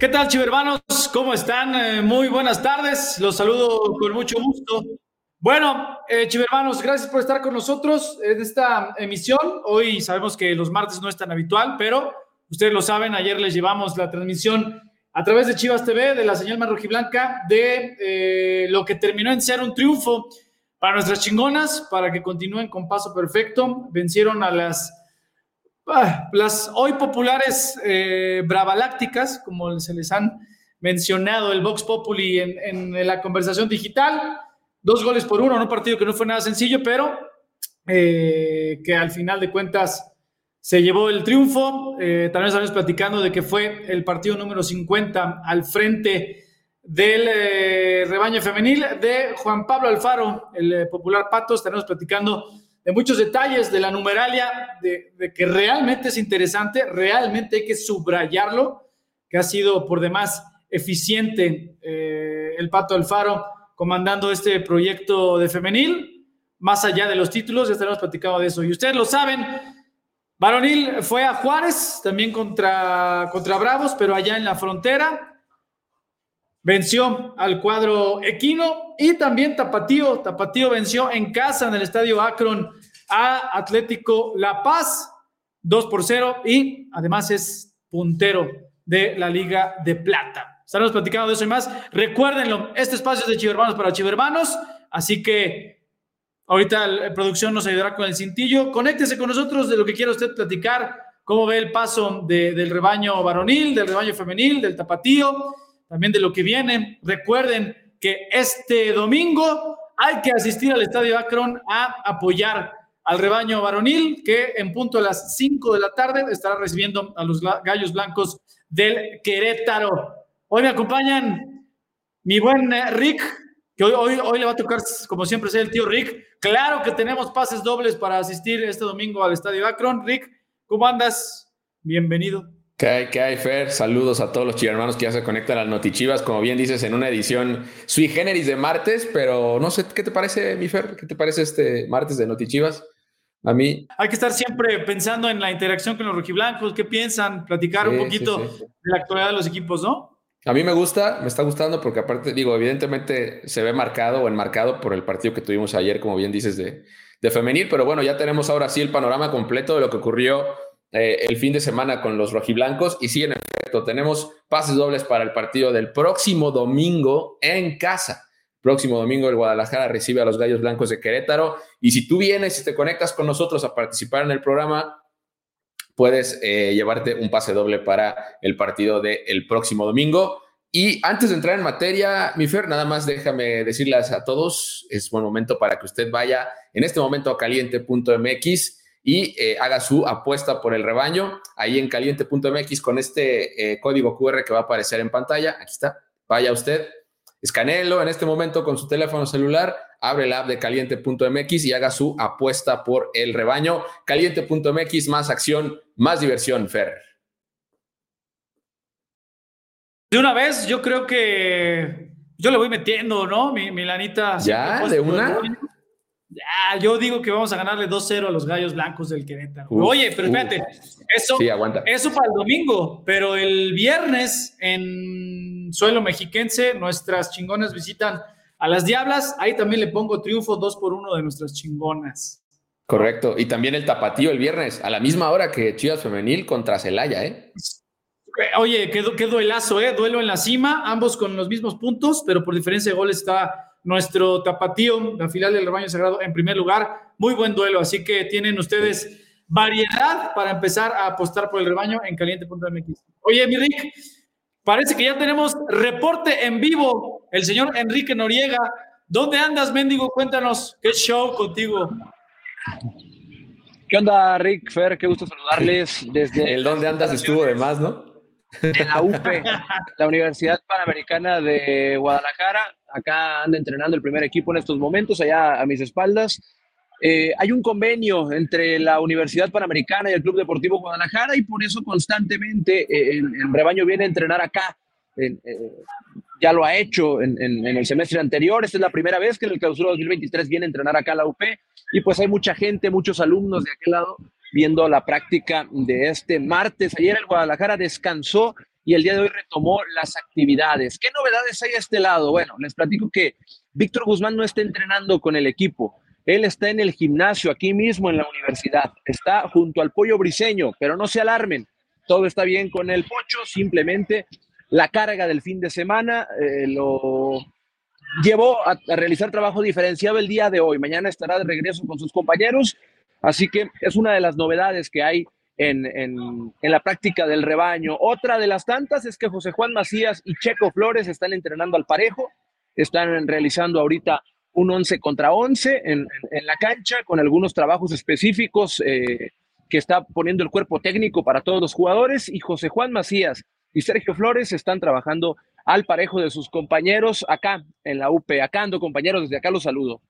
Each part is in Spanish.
¿Qué tal, chivermanos? ¿Cómo están? Eh, muy buenas tardes. Los saludo con mucho gusto. Bueno, eh, chivermanos, gracias por estar con nosotros en esta emisión. Hoy sabemos que los martes no es tan habitual, pero ustedes lo saben, ayer les llevamos la transmisión a través de Chivas TV, de la señal más rojiblanca, de eh, lo que terminó en ser un triunfo para nuestras chingonas, para que continúen con paso perfecto. Vencieron a las, ah, las hoy populares eh, bravalácticas, como se les han mencionado el Vox Populi en, la conversación digital. Dos goles por uno, un partido que no fue nada sencillo, pero eh, que al final de cuentas se llevó el triunfo. Eh, también estamos platicando de que fue el partido número 50 al frente del eh, rebaño femenil de Juan Pablo Alfaro, el eh, popular Pato. Estaremos platicando muchos detalles de la numeralia, de, que realmente es interesante, realmente hay que subrayarlo, que ha sido por demás eficiente el Pato Alfaro comandando este proyecto de femenil. Más allá de los títulos, ya estaremos platicando de eso. Y ustedes lo saben, Varonil fue a Juárez, también contra, contra Bravos, pero allá en la frontera. Venció al cuadro Equino y también Tapatío. Tapatío venció en casa en el estadio Akron a Atlético La Paz, 2 por 0 y además es puntero de la Liga de Plata. Estaremos platicando de eso y más. Recuérdenlo, este espacio es de Chivermanos para Chivermanos, así que Ahorita la producción nos ayudará con el cintillo. Conéctese con nosotros de lo que quiera usted platicar, cómo ve el paso del rebaño varonil, del rebaño femenil, del tapatío, también de lo que viene. Recuerden que este domingo hay que asistir al Estadio Akron a apoyar al rebaño varonil, que en punto a las 5 de la tarde estará recibiendo a los gallos blancos del Querétaro. Hoy me acompañan mi buen eh, Rick, que hoy, hoy, le va a tocar, como siempre, ser el tío Rick. Claro que tenemos pases dobles para asistir este domingo al Estadio Akron. Rick, ¿cómo andas? Bienvenido. ¿Qué hay, qué hay, Fer? Saludos a todos los chivermanos que ya se conectan al Notichivas, como bien dices, en una edición sui generis de martes, pero no sé, ¿qué te parece, mi Fer? ¿Qué te parece este martes de Notichivas? A mí. Hay que estar siempre pensando en la interacción con los rojiblancos, qué piensan, platicar un poquito de la actualidad de los equipos, ¿no? A mí me gusta, me está gustando porque aparte, digo, evidentemente se ve marcado o enmarcado por el partido que tuvimos ayer, como bien dices, de, de femenil, pero bueno, ya tenemos ahora sí el panorama completo de lo que ocurrió eh, el fin de semana con los rojiblancos y sí, en efecto, tenemos pases dobles para el partido del próximo domingo en casa. Próximo domingo el Guadalajara recibe a los Gallos Blancos de Querétaro y si tú vienes y te conectas con nosotros a participar en el programa, puedes eh, llevarte un pase doble para el partido del próximo domingo. Y antes de entrar en materia, mi Fer, nada más déjame decirles a todos, es buen momento para que usted vaya en este momento a caliente.mx y eh, haga su apuesta por el rebaño ahí en caliente.mx con este eh, código QR que va a aparecer en pantalla. Aquí está, vaya usted, escanelo en este momento con su teléfono celular abre la app de caliente.mx y haga su apuesta por el rebaño. Caliente.mx, más acción, más diversión, Fer. De una vez, yo creo que yo le voy metiendo, ¿no? Mi, lanita. ¿Ya? ¿De una? Ya, yo digo que vamos a ganarle 2-0 a los gallos blancos del Querétaro. Oye, pero espérate, eso, eso para el domingo, pero el viernes en suelo mexiquense, nuestras chingonas visitan a las Diablas, ahí también le pongo triunfo 2 por 1 de nuestras chingonas. Correcto. Y también el tapatío el viernes, a la misma hora que Chivas Femenil contra Celaya, ¿eh? Oye, qué, qué duelazo, ¿eh? Duelo en la cima, ambos con los mismos puntos, pero por diferencia de goles está nuestro tapatío, la filial del rebaño sagrado, en primer lugar. Muy buen duelo, así que tienen ustedes variedad para empezar a apostar por el rebaño en caliente.mx. Oye, mi Rick, Parece que ya tenemos reporte en vivo. El señor Enrique Noriega. ¿Dónde andas, mendigo? Cuéntanos. ¿Qué show contigo? ¿Qué onda, Rick, Fer? Qué gusto saludarles desde... El dónde andas estuvo de más, ¿no? De la UP, la Universidad Panamericana de Guadalajara. Acá anda entrenando el primer equipo en estos momentos, allá a mis espaldas. Eh, hay un convenio entre la Universidad Panamericana y el Club Deportivo Guadalajara y por eso constantemente eh, el, rebaño viene a entrenar acá. Eh, ya lo ha hecho en, el semestre anterior. Esta es la primera vez que en el clausura 2023 viene a entrenar acá a la UP y pues hay mucha gente, muchos alumnos de aquel lado viendo la práctica de este martes. Ayer el Guadalajara descansó y el día de hoy retomó las actividades. ¿Qué novedades hay a este lado? Bueno, les platico que Víctor Guzmán no está entrenando con el equipo. Él está en el gimnasio, aquí mismo en la universidad. Está junto al pollo briseño, pero no se alarmen. Todo está bien con el pocho, simplemente la carga del fin de semana eh, lo llevó a, realizar trabajo diferenciado el día de hoy. Mañana estará de regreso con sus compañeros. Así que es una de las novedades que hay en, en, la práctica del rebaño. Otra de las tantas es que José Juan Macías y Checo Flores están entrenando al parejo, están realizando ahorita un 11 contra 11 en, la cancha con algunos trabajos específicos eh, que está poniendo el cuerpo técnico para todos los jugadores y José Juan Macías y Sergio Flores están trabajando al parejo de sus compañeros acá en la UP. Acá ando compañeros, desde acá los saludo.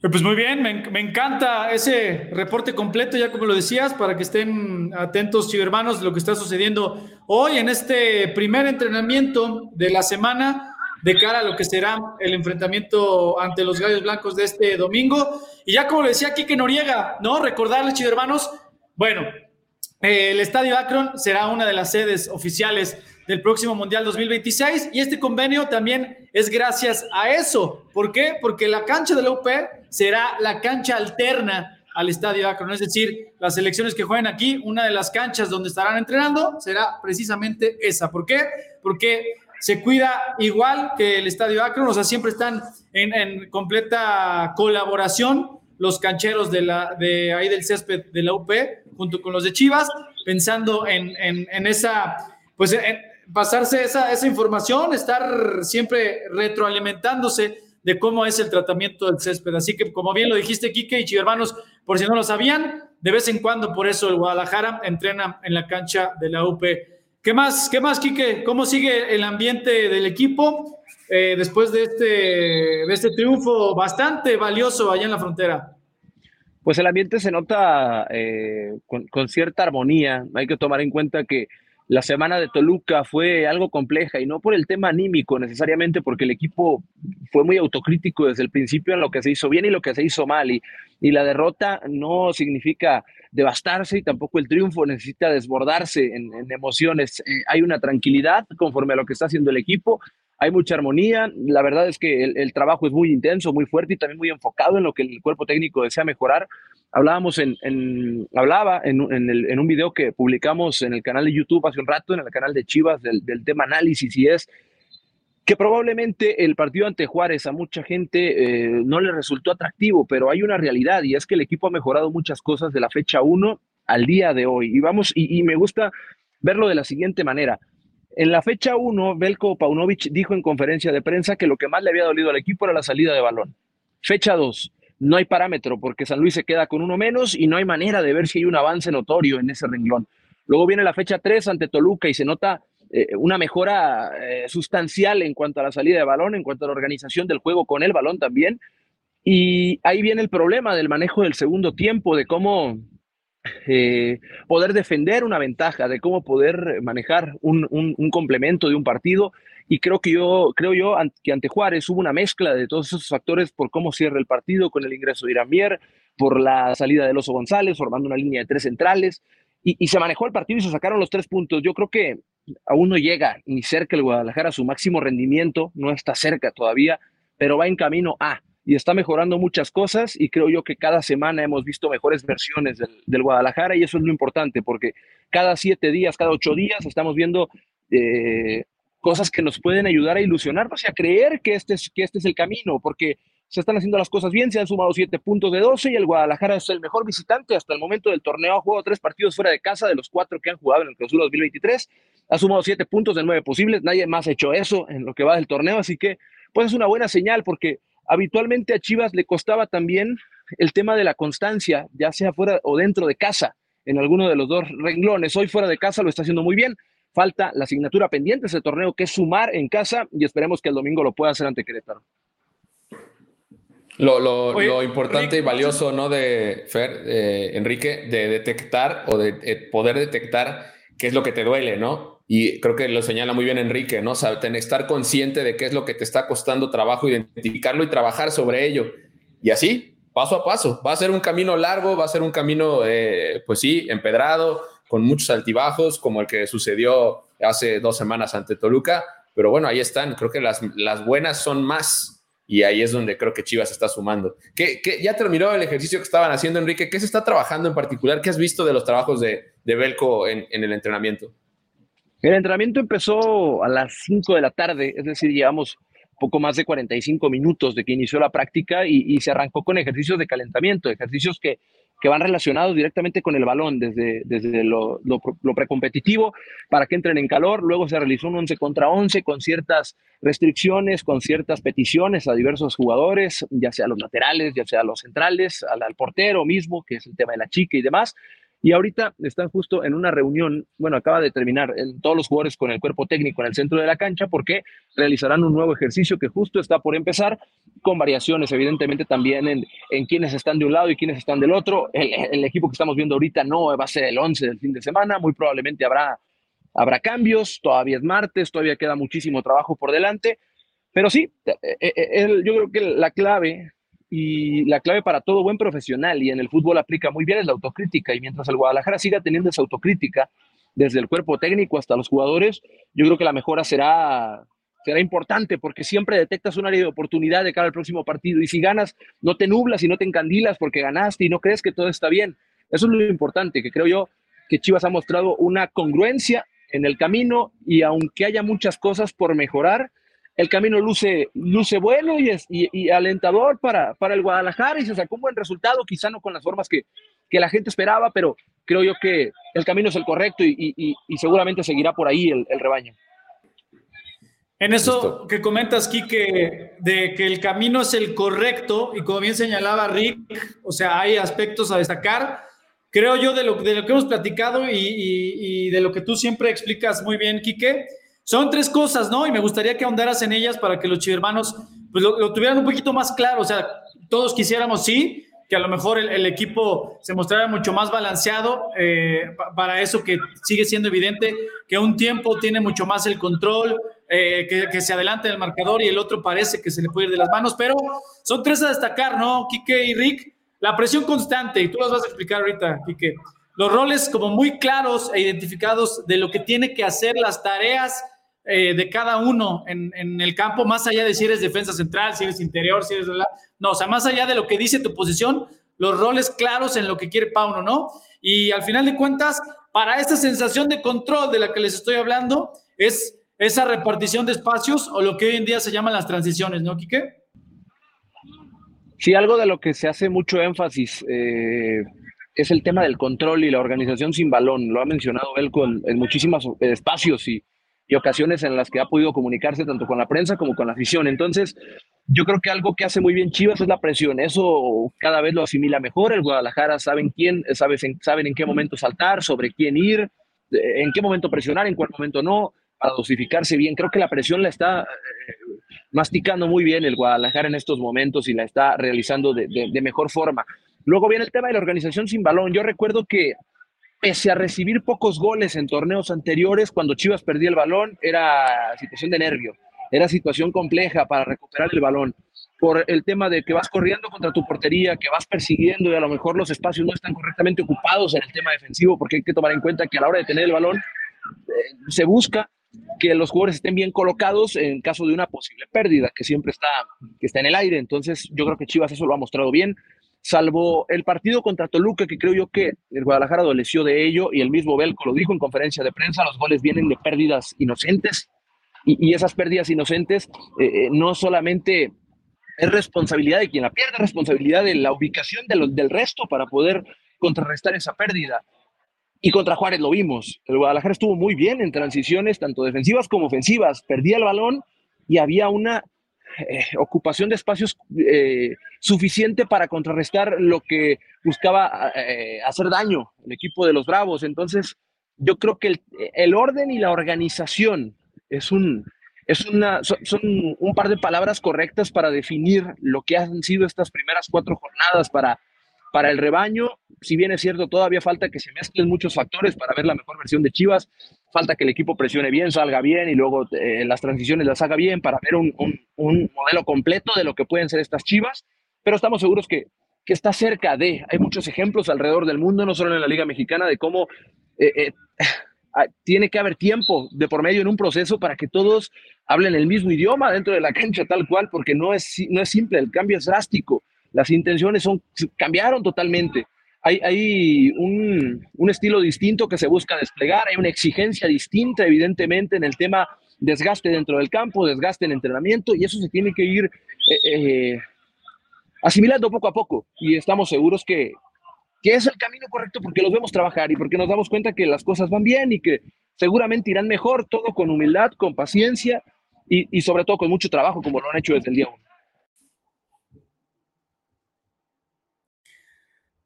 Eh, pues muy bien, me, encanta ese reporte completo, ya como lo decías, para que estén atentos, hermanos, de lo que está sucediendo hoy en este primer entrenamiento de la semana de cara a lo que será el enfrentamiento ante los Gallos Blancos de este domingo. Y ya como lo decía Quique Noriega, ¿no? Recordarles, hermanos, bueno, el Estadio Akron será una de las sedes oficiales del próximo Mundial 2026 y este convenio también es gracias a eso. ¿Por qué? Porque la cancha de la UP será la cancha alterna al Estadio Akron, es decir, las selecciones que jueguen aquí, una de las canchas donde estarán entrenando será precisamente esa. ¿Por qué? Porque se cuida igual que el Estadio Akron, o sea, siempre están en, en completa colaboración los cancheros de, la, de ahí del césped de la UP junto con los de Chivas, pensando en, en, esa, pues en pasarse esa, esa información, estar siempre retroalimentándose de cómo es el tratamiento del césped. Así que, como bien lo dijiste, Quique y hermanos, por si no lo sabían, de vez en cuando, por eso el Guadalajara entrena en la cancha de la UP. ¿Qué más, qué más, Quique? ¿Cómo sigue el ambiente del equipo eh, después de este, de este triunfo bastante valioso allá en la frontera? pues el ambiente se nota eh, con, cierta armonía. Hay que tomar en cuenta que la semana de Toluca fue algo compleja y no por el tema anímico necesariamente, porque el equipo fue muy autocrítico desde el principio en lo que se hizo bien y lo que se hizo mal. Y, y la derrota no significa devastarse y tampoco el triunfo necesita desbordarse en, emociones. Eh, hay una tranquilidad conforme a lo que está haciendo el equipo hay mucha armonía. La verdad es que el, trabajo es muy intenso, muy fuerte y también muy enfocado en lo que el cuerpo técnico desea mejorar. Hablábamos en, hablaba en, un video que publicamos en el canal de YouTube hace un rato, en el canal de Chivas, del, tema análisis, y es que probablemente el partido ante Juárez a mucha gente eh, no le resultó atractivo, pero hay una realidad y es que el equipo ha mejorado muchas cosas de la fecha 1 al día de hoy. Y vamos, y me gusta verlo de la siguiente manera. En la fecha 1, Belko Paunovic dijo en conferencia de prensa que lo que más le había dolido al equipo era la salida de balón. Fecha 2, no hay parámetro porque San Luis se queda con uno menos y no hay manera de ver si hay un avance notorio en ese renglón. Luego viene la fecha 3 ante Toluca y se nota eh, una mejora eh, sustancial en cuanto a la salida de balón, en cuanto a la organización del juego con el balón también. Y ahí viene el problema del manejo del segundo tiempo, de cómo eh, poder defender una ventaja, de cómo poder manejar un, complemento de un partido. Y creo que yo, creo yo que ante Juárez hubo una mezcla de todos esos factores por cómo cierra el partido, con el ingreso de Iramier, por la salida de Oso González, formando una línea de tres centrales. Y, se manejó el partido y se sacaron los tres puntos. Yo creo que aún no llega ni cerca el Guadalajara a su máximo rendimiento, no está cerca todavía, pero va en camino a y está mejorando muchas cosas y creo yo que cada semana hemos visto mejores versiones del, Guadalajara y eso es lo importante porque cada siete días, cada ocho días estamos viendo eh, cosas que nos pueden ayudar a ilusionarnos y a creer que este, es, que este es el camino porque se están haciendo las cosas bien, se han sumado siete puntos de 12 y el Guadalajara es el mejor visitante hasta el momento del torneo. Ha jugado tres partidos fuera de casa de los cuatro que han jugado en el Clausura 2023. Ha sumado siete puntos de nueve posibles. Nadie más ha hecho eso en lo que va del torneo. Así que, pues es una buena señal porque Habitualmente a Chivas le costaba también el tema de la constancia, ya sea fuera o dentro de casa, en alguno de los dos renglones. Hoy fuera de casa lo está haciendo muy bien. Falta la asignatura pendiente ese torneo, que es sumar en casa, y esperemos que el domingo lo pueda hacer ante Querétaro. Lo, importante y valioso, ¿no? De Fer, Enrique, de detectar o de poder detectar qué es lo que te duele, ¿no? Y creo que lo señala muy bien Enrique, ¿no? estar consciente de qué es lo que te está costando trabajo, identificarlo y trabajar sobre ello. Y así, paso a paso. Va a ser un camino largo, va a ser un camino, eh, pues sí, empedrado, con muchos altibajos, como el que sucedió hace dos semanas ante Toluca, pero bueno, ahí están, creo que las, las buenas son más y ahí es donde creo que Chivas está sumando. ¿Qué, ya terminó el ejercicio que estaban haciendo, Enrique? ¿Qué se está trabajando en particular? ¿Qué has visto de los trabajos de, de Belco en, el entrenamiento? El entrenamiento empezó a las 5 de la tarde, es decir, llevamos poco más de 45 minutos de que inició la práctica y, se arrancó con ejercicios de calentamiento, ejercicios que que van relacionados directamente con el balón, desde, desde lo, precompetitivo, para que entren en calor. Luego se realizó un 11 contra 11 con ciertas restricciones, con ciertas peticiones a diversos jugadores, ya sea los laterales, ya sea los centrales, al, al portero mismo, que es el tema de la chica y demás. Y ahorita están justo en una reunión, bueno, acaba de terminar en todos los jugadores con el cuerpo técnico en el centro de la cancha porque realizarán un nuevo ejercicio que justo está por empezar, con variaciones evidentemente también en, en quienes están de un lado y quienes están del otro. El, el, equipo que estamos viendo ahorita no va a ser el 11 del fin de semana, muy probablemente habrá, habrá cambios, todavía es martes, todavía queda muchísimo trabajo por delante, pero sí, eh, eh, yo creo que la clave y la clave para todo buen profesional, y en el fútbol aplica muy bien, es la autocrítica. Y mientras el Guadalajara siga teniendo esa autocrítica, desde el cuerpo técnico hasta los jugadores, yo creo que la mejora será, será importante porque siempre detectas un área de oportunidad de cara al próximo partido. Y si ganas, no te nublas y no te encandilas porque ganaste y no crees que todo está bien. Eso es lo importante, que creo yo que Chivas ha mostrado una congruencia en el camino y aunque haya muchas cosas por mejorar, el camino luce, luce bueno y, es, y, alentador para, para el Guadalajara y se sacó un buen resultado, quizá no con las formas que, que la gente esperaba, pero creo yo que el camino es el correcto y, seguramente seguirá por ahí el, el rebaño. En eso que comentas, Quique, de que el camino es el correcto, y como bien señalaba Rick, o sea, hay aspectos a destacar. Creo yo de lo, de lo que hemos platicado y, y, de lo que tú siempre explicas muy bien, Quique, son tres cosas, ¿no? Y me gustaría que ahondaras en ellas para que los chivermanos pues, lo, tuvieran un poquito más claro. O sea, todos quisiéramos, sí, que a lo mejor el, equipo se mostrara mucho más balanceado eh, para eso que sigue siendo evidente que un tiempo tiene mucho más el control, eh, que, se adelante el marcador y el otro parece que se le puede ir de las manos, pero son tres a destacar, ¿no? Quique y Rick, la presión constante, y tú las vas a explicar ahorita, Quique, los roles como muy claros e identificados de lo que tiene que hacer las tareas eh, de cada uno en, el campo, más allá de si eres defensa central, si eres interior, si eres... No, o sea, más allá de lo que dice tu posición, los roles claros en lo que quiere Pauno, ¿no? Y al final de cuentas, para esta sensación de control de la que les estoy hablando, es esa repartición de espacios o lo que hoy en día se llaman las transiciones, ¿no, Quique? Sí, algo de lo que se hace mucho énfasis eh, es el tema del control y la organización sin balón. Lo ha mencionado él con, en muchísimos espacios y y ocasiones en las que ha podido comunicarse tanto con la prensa como con la afición. Entonces, yo creo que algo que hace muy bien Chivas es la presión. Eso cada vez lo asimila mejor. El Guadalajara saben quién, saben, saben en qué momento saltar, sobre quién ir, en qué momento presionar, en cuál momento no, para dosificarse bien. Creo que la presión la está eh, masticando muy bien el Guadalajara en estos momentos y la está realizando de, de mejor forma. Luego viene el tema de la organización sin balón. Yo recuerdo que pese a recibir pocos goles en torneos anteriores, cuando Chivas perdía el balón, era situación de nervio, era situación compleja para recuperar el balón. Por el tema de que vas corriendo contra tu portería, que vas persiguiendo y a lo mejor los espacios no están correctamente ocupados en el tema defensivo, porque hay que tomar en cuenta que a la hora de tener el balón eh, se busca que los jugadores estén bien colocados en caso de una posible pérdida, que siempre está, que está en el aire. Entonces, yo creo que Chivas eso lo ha mostrado bien salvo el partido contra Toluca, que creo yo que el Guadalajara adoleció de ello, y el mismo Belco lo dijo en conferencia de prensa, los goles vienen de pérdidas inocentes, y, esas pérdidas inocentes eh, eh, no solamente es responsabilidad de quien la pierde, es responsabilidad de la ubicación del resto para poder contrarrestar esa pérdida. Y contra Juárez lo vimos. El Guadalajara estuvo muy bien en transiciones, tanto defensivas como ofensivas. Perdía el balón y había una eh, ocupación de espacios eh, suficiente para contrarrestar lo que buscaba eh, hacer daño el equipo de los Bravos. Entonces, yo creo que el, orden y la organización es un, es una, son, un par de palabras correctas para definir lo que han sido estas primeras cuatro jornadas para para el rebaño, si bien es cierto, todavía falta que se mezclen muchos factores para ver la mejor versión de Chivas. Falta que el equipo presione bien, salga bien y luego eh, las transiciones las haga bien para ver un, modelo completo de lo que pueden ser estas Chivas. Pero estamos seguros que, que está cerca de. Hay muchos ejemplos alrededor del mundo, no solo en la Liga Mexicana, de cómo eh, eh, ah, tiene que haber tiempo de por medio en un proceso para que todos hablen el mismo idioma dentro de la cancha tal cual, porque no es, no es simple, el cambio es drástico, las intenciones son, cambiaron totalmente. Hay, hay un, un, estilo distinto que se busca desplegar, hay una exigencia distinta, evidentemente, en el tema desgaste dentro del campo, desgaste en entrenamiento, y eso se tiene que ir eh, asimilando poco a poco. Y estamos seguros que, que es el camino correcto porque los vemos trabajar y porque nos damos cuenta que las cosas van bien y que seguramente irán mejor, todo con humildad, con paciencia y, sobre todo con mucho trabajo, como lo han hecho desde el día uno.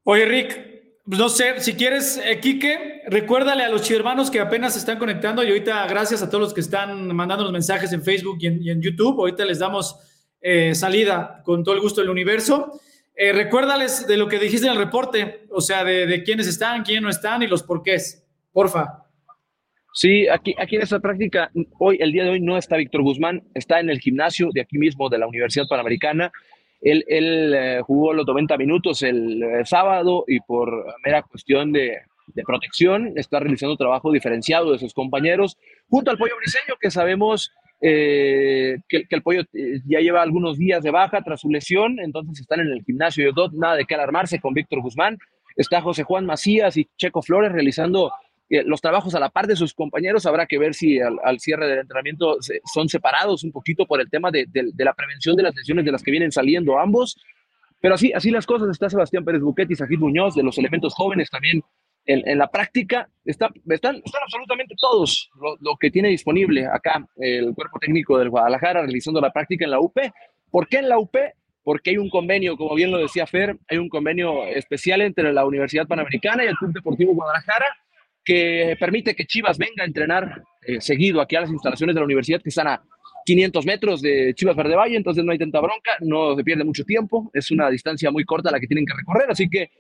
Oye, Rick, no sé, si quieres, eh, Quique, recuérdale a los hermanos que apenas se están conectando y ahorita gracias a todos los que están mandando los mensajes en Facebook y en, YouTube, ahorita les damos eh, salida con todo el gusto del universo. Eh, recuérdales de lo que dijiste en el reporte, o sea, de, quiénes están, quiénes no están y los porqués, porfa. Sí, aquí, aquí en esta práctica, hoy, el día de hoy no está Víctor Guzmán, está en el gimnasio de aquí mismo de la Universidad Panamericana. Él, él eh, jugó los 90 minutos el, eh, sábado y por mera cuestión de, de, protección está realizando trabajo diferenciado de sus compañeros, junto al Pollo Briseño, que sabemos eh, que, el pollo eh, ya lleva algunos días de baja tras su lesión, entonces están en el gimnasio de nada de qué alarmarse con Víctor Guzmán. Está José Juan Macías y Checo Flores realizando eh, los trabajos a la par de sus compañeros. Habrá que ver si al, cierre del entrenamiento son separados un poquito por el tema de, de, la prevención de las lesiones de las que vienen saliendo ambos. Pero así, así las cosas. Está Sebastián Pérez Buquetti, Sajid Muñoz, de los elementos jóvenes también en, la práctica está, están, están absolutamente todos lo, que tiene disponible acá el cuerpo técnico del Guadalajara realizando la práctica en la UP. ¿Por qué en la UP? Porque hay un convenio, como bien lo decía Fer, hay un convenio especial entre la Universidad Panamericana y el Club Deportivo Guadalajara que permite que Chivas venga a entrenar eh, seguido aquí a las instalaciones de la universidad que están a 500 metros de Chivas Verde Valle, entonces no hay tanta bronca, no se pierde mucho tiempo, es una distancia muy corta la que tienen que recorrer, así que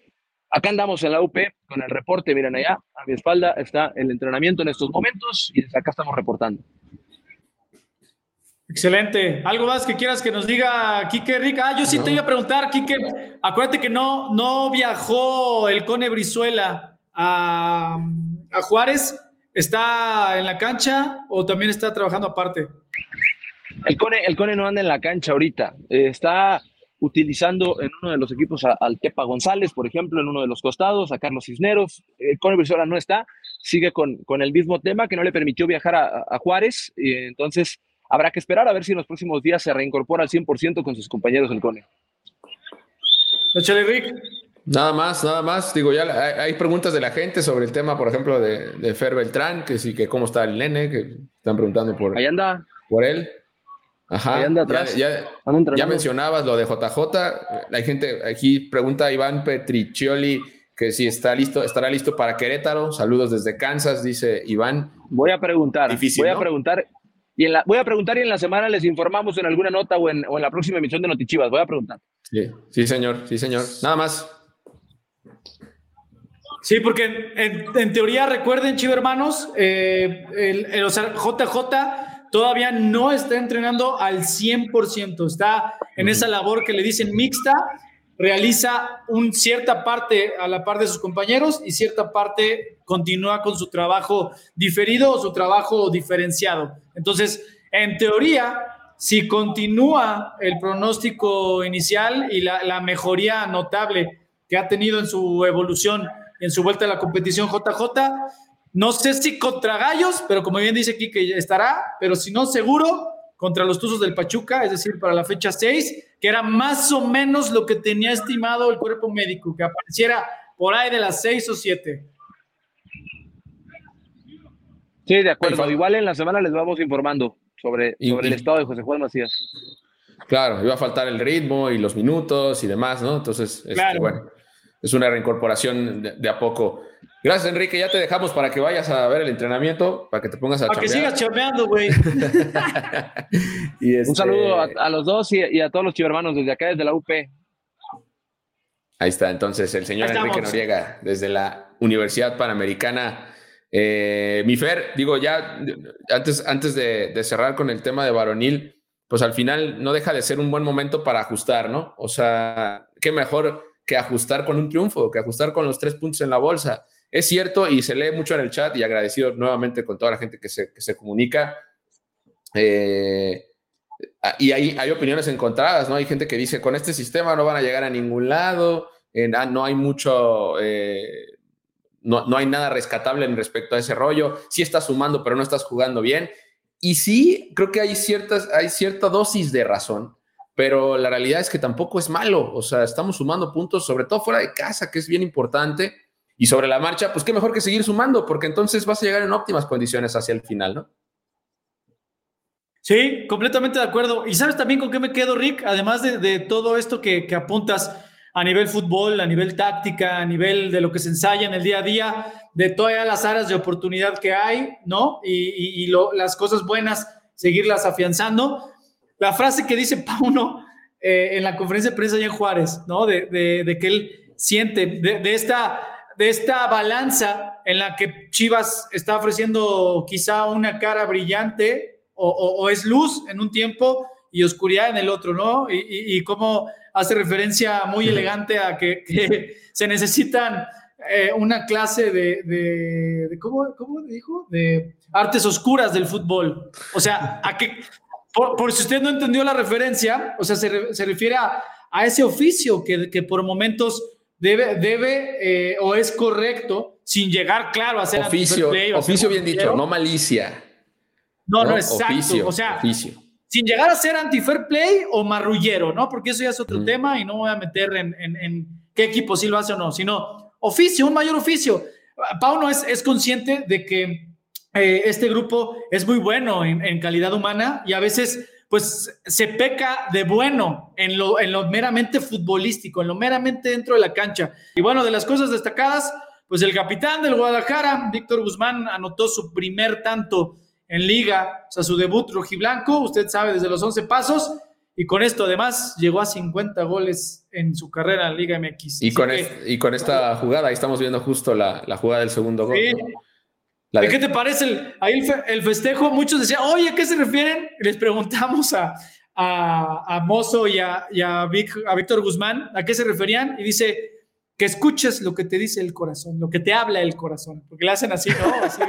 Acá andamos en la UP con el reporte, miren allá, a mi espalda está el entrenamiento en estos momentos y desde acá estamos reportando. Excelente. ¿Algo más que quieras que nos diga Quique Rick? Ah, yo sí te iba a preguntar, Quique. Acuérdate que no, no viajó el Cone Brizuela a, a Juárez. ¿Está en la cancha o también está trabajando aparte? El Cone, el Cone no anda en la cancha ahorita. está utilizando en uno de los equipos al Tepa González, por ejemplo, en uno de los costados, a Carlos Cisneros. Eh, Conor Brizuela no está, sigue con, con, el mismo tema que no le permitió viajar a, Juárez. Y entonces habrá que esperar a ver si en los próximos días se reincorpora al 100% con sus compañeros del CONE. Échale, Rick. Nada más, nada más. Digo, ya hay, preguntas de la gente sobre el tema, por ejemplo, de, de Fer Beltrán, que sí, que cómo está el nene, que están preguntando por, Ahí anda. por él. Ajá. Ya, mencionabas lo de JJ. Hay gente aquí pregunta a Iván Petriccioli que si está listo, estará listo para Querétaro. Saludos desde Kansas, dice Iván. Voy a preguntar. voy a preguntar. Y en la, voy a preguntar y en la semana les informamos en alguna nota o en, la próxima emisión de Notichivas. Voy a preguntar. Sí, sí, señor, sí, señor. Nada más. Sí, porque en, teoría, recuerden, chivo hermanos, eh, el, el, JJ todavía no está entrenando al 100%, está en esa labor que le dicen mixta, realiza un, cierta parte a la par de sus compañeros y cierta parte continúa con su trabajo diferido o su trabajo diferenciado. Entonces, en teoría, si continúa el pronóstico inicial y la, la mejoría notable que ha tenido en su evolución, en su vuelta a la competición JJ, no sé si contra Gallos, pero como bien dice aquí que estará, pero si no, seguro contra los Tuzos del Pachuca, es decir, para la fecha 6, que era más o menos lo que tenía estimado el cuerpo médico, que apareciera por ahí de las 6 o 7. Sí, de acuerdo. Igual en la semana les vamos informando sobre, sobre el estado de José Juan Macías. Claro, iba a faltar el ritmo y los minutos y demás, ¿no? Entonces, este, bueno, es una reincorporación de a poco. Gracias, Enrique. Ya te dejamos para que vayas a ver el entrenamiento, para que te pongas a Para que sigas chambeando, güey. Un este saludo a, los dos y, a todos los chivermanos desde acá, desde la UP. Ahí está, entonces, el señor Enrique Noriega, desde la Universidad Panamericana. Eh, mi Fer, digo, ya antes, antes de, de cerrar con el tema de varonil, pues al final no deja de ser un buen momento para ajustar, ¿no? O sea, qué mejor que ajustar con un triunfo, que ajustar con los tres puntos en la bolsa es cierto y se lee mucho en el chat y agradecido nuevamente con toda la gente que se, que se comunica. Eh, y hay, hay opiniones encontradas, ¿no? Hay gente que dice, con este sistema no van a llegar a ningún lado, ah, no hay mucho, eh, no, no, hay nada rescatable en respecto a ese rollo, sí estás sumando, pero no estás jugando bien. Y sí, creo que hay, ciertas, hay cierta dosis de razón, pero la realidad es que tampoco es malo, o sea, estamos sumando puntos, sobre todo fuera de casa, que es bien importante, y sobre la marcha, pues qué mejor que seguir sumando, porque entonces vas a llegar en óptimas condiciones hacia el final, ¿no? Sí, completamente de acuerdo. ¿Y sabes también con qué me quedo, Rick? Además de, todo esto que, apuntas a nivel fútbol, a nivel táctica, a nivel de lo que se ensaya en el día a día, de todas las áreas de oportunidad que hay, ¿no? Y, las cosas buenas, seguirlas afianzando. La frase que dice Pauno eh, en la conferencia de prensa allá en Juárez, ¿no? De, que él siente, de, esta, de esta balanza en la que Chivas está ofreciendo quizá una cara brillante o, es luz en un tiempo y oscuridad en el otro, ¿no? Y, cómo hace referencia muy elegante a que, se necesitan eh, una clase de, ¿cómo, dijo? De artes oscuras del fútbol. O sea, a que, por, si usted no entendió la referencia, o sea, se, refiere a, ese oficio que, por momentos debe, debe eh, o es correcto, sin llegar, claro, a ser oficio. Oficio bien dicho, no malicia. No, no, exacto. o sea, sin llegar a ser anti-fair play o marrullero, ¿no? Porque eso ya es otro tema y no voy a meter en, qué equipo sí lo hace o no, sino oficio, un mayor oficio. Pauno es, es consciente de que eh, este grupo es muy bueno en, calidad humana y a veces pues se peca de bueno en lo, en lo meramente futbolístico, en lo meramente dentro de la cancha. Y bueno, de las cosas destacadas, pues el capitán del Guadalajara, Víctor Guzmán, anotó su primer tanto en liga, o sea, su debut rojiblanco, usted sabe, desde los 11 pasos, y con esto además llegó a 50 goles en su carrera en Liga MX. Y, con, y con esta jugada, ahí estamos viendo justo la, jugada del segundo gol. ¿Qué te parece el, ahí el, festejo? Muchos decían, oye, ¿a qué se refieren? Les preguntamos a, a, Mozo y, a, a, Víctor Guzmán a qué se referían y dice que escuches lo que te dice el corazón, lo que te habla el corazón, porque le hacen así, ¿no? Así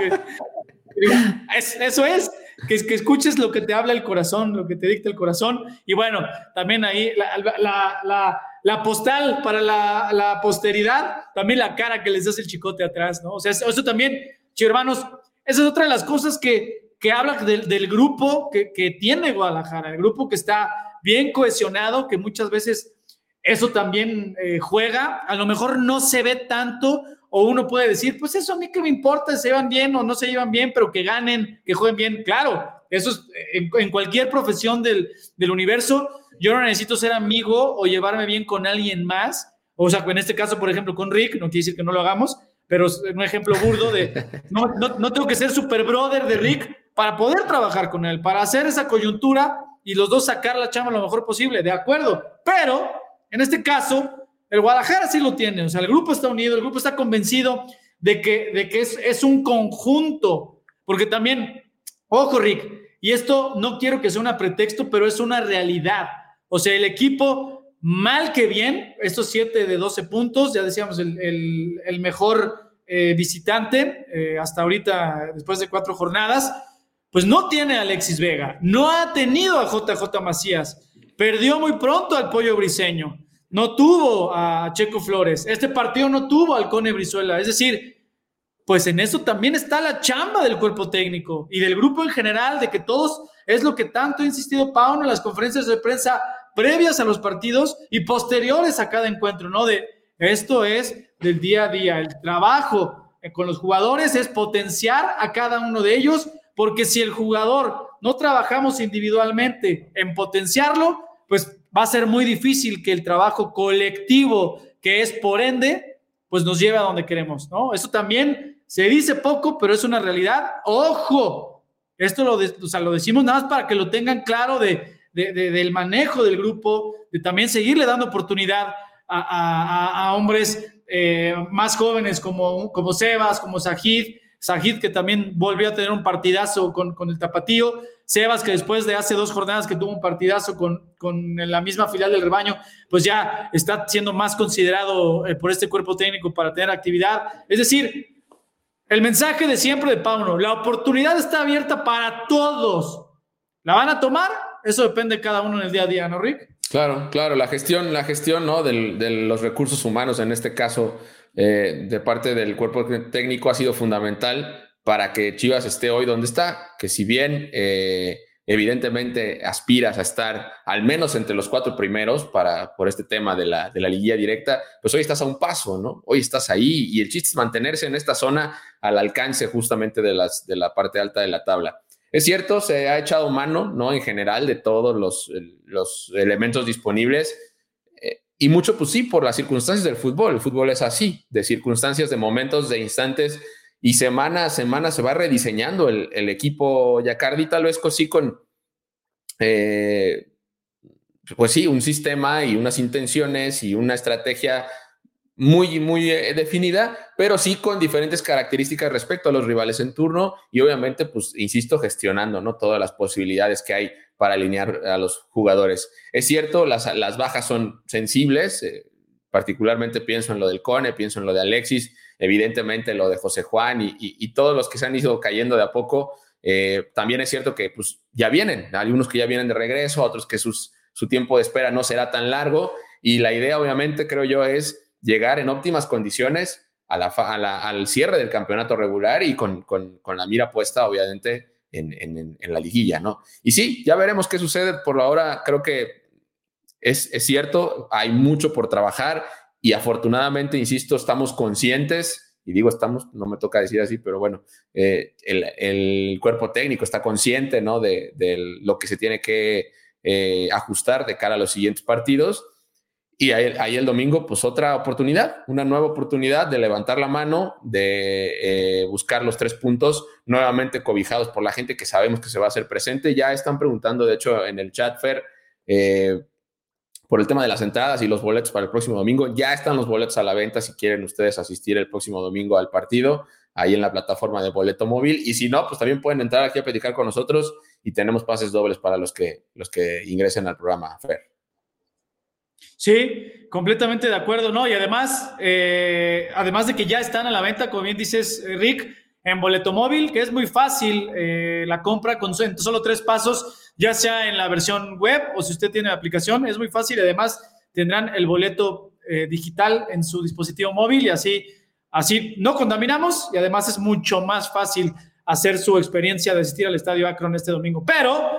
eso es, que, que escuches lo que te habla el corazón, lo que te dicta el corazón. Y bueno, también ahí la, postal para la, posteridad, también la cara que les das el chicote atrás, ¿no? O sea, eso, también, hermanos, esa es otra de las cosas que, que habla del, grupo que, que tiene Guadalajara, el grupo que está bien cohesionado, que muchas veces eso también eh, juega. A lo mejor no se ve tanto o uno puede decir, pues eso a mí que me importa, se llevan bien o no se llevan bien, pero que ganen, que jueguen bien. Claro, eso es en, cualquier profesión del, universo. Yo no necesito ser amigo o llevarme bien con alguien más. O sea, en este caso, por ejemplo, con Rick, no quiere decir que no lo hagamos, pero es un ejemplo burdo de, no, no tengo que ser super brother de Rick para poder trabajar con él, para hacer esa coyuntura y los dos sacar la chama lo mejor posible, de acuerdo. Pero en este caso, el Guadalajara sí lo tiene, o sea, el grupo está unido, el grupo está convencido de que, de que es, es un conjunto, porque también, ojo Rick, y esto no quiero que sea un pretexto, pero es una realidad. O sea, el equipo, mal que bien, estos 7 de 12 puntos, ya decíamos, el, el, mejor eh, visitante eh, hasta ahorita, después de cuatro jornadas, pues no tiene a Alexis Vega, no ha tenido a JJ Macías, perdió muy pronto al Pollo Briseño no tuvo a Checo Flores, este partido no tuvo al Cone Brizuela, es decir, pues en eso también está la chamba del cuerpo técnico y del grupo en general, de que todos, es lo que tanto ha insistido Pauno en las conferencias de prensa previas a los partidos y posteriores a cada encuentro, ¿no? De esto es del día a día, el trabajo con los jugadores es potenciar a cada uno de ellos, porque si el jugador no trabajamos individualmente en potenciarlo, pues va a ser muy difícil que el trabajo colectivo, que es por ende, pues nos lleve a donde queremos, ¿no? Eso también se dice poco, pero es una realidad. Ojo, esto lo, lo decimos nada más para que lo tengan claro de, del manejo del grupo, de también seguirle dando oportunidad a, hombres eh, más jóvenes como, como Sebas, como Sajid, Sajid que también volvió a tener un partidazo con, con el tapatío, Sebas, que después de hace dos jornadas que tuvo un partidazo con, con la misma filial del rebaño, pues ya está siendo más considerado eh, por este cuerpo técnico para tener actividad. Es decir, el mensaje de siempre de Pauno, la oportunidad está abierta para todos. ¿La van a tomar? Eso depende de cada uno en el día a día, ¿no, Rick? Claro, claro, la gestión, la gestión ¿no? de los recursos humanos, en este caso, eh, de parte del cuerpo técnico, ha sido fundamental para que Chivas esté hoy donde está, que si bien eh, evidentemente aspiras a estar al menos entre los cuatro primeros para, por este tema de la, de la liguilla directa, pues hoy estás a un paso, ¿no? Hoy estás ahí y el chiste es mantenerse en esta zona al alcance justamente de, las, de la parte alta de la tabla. Es cierto, se ha echado mano, ¿no? En general de todos los, los elementos disponibles. Eh, y mucho, pues sí, por las circunstancias del fútbol. El fútbol es así, de circunstancias, de momentos, de instantes y semana a semana se va rediseñando el, equipo Yacardi, tal vez sí con, eh, pues sí, un sistema y unas intenciones y una estrategia muy, muy eh, definida, pero sí con diferentes características respecto a los rivales en turno y obviamente, pues, insisto, gestionando, ¿no? Todas las posibilidades que hay para alinear a los jugadores. Es cierto, las, las bajas son sensibles, eh, particularmente pienso en lo del Cone, pienso en lo de Alexis, evidentemente lo de José Juan y, todos los que se han ido cayendo de a poco. Eh, también es cierto que pues, ya vienen, algunos que ya vienen de regreso, otros que sus, su tiempo de espera no será tan largo. Y la idea, obviamente, creo yo, es llegar en óptimas condiciones a la, al cierre del campeonato regular y con, con, la mira puesta, obviamente, en, en, en, la liguilla, ¿no? Y sí, ya veremos qué sucede. Por ahora, creo que es, es cierto, hay mucho por trabajar y afortunadamente, insisto, estamos conscientes, y digo estamos, no me toca decir así, pero bueno, eh, el, cuerpo técnico está consciente ¿no? de, lo que se tiene que eh, ajustar de cara a los siguientes partidos. Y ahí, el domingo, pues otra oportunidad, una nueva oportunidad de levantar la mano, de eh, buscar los tres puntos nuevamente cobijados por la gente que sabemos que se va a hacer presente. Ya están preguntando, de hecho, en el chat, Fer, por el tema de las entradas y los boletos para el próximo domingo. Ya están los boletos a la venta si quieren ustedes asistir el próximo domingo al partido, ahí en la plataforma de boleto móvil. Y si no, pues también pueden entrar aquí a platicar con nosotros y tenemos pases dobles para los que, los que ingresen al programa, Fer. Sí, completamente de acuerdo, ¿no? Y además, eh, además de que ya están a la venta, como bien dices, eh, Rick, en boleto móvil, que es muy fácil eh, la compra con solo tres pasos ya sea en la versión web o si usted tiene la aplicación, es muy fácil. Además, tendrán el boleto digital en su dispositivo móvil y así, así no contaminamos y además es mucho más fácil hacer su experiencia de asistir al Estadio Akron este domingo. Pero,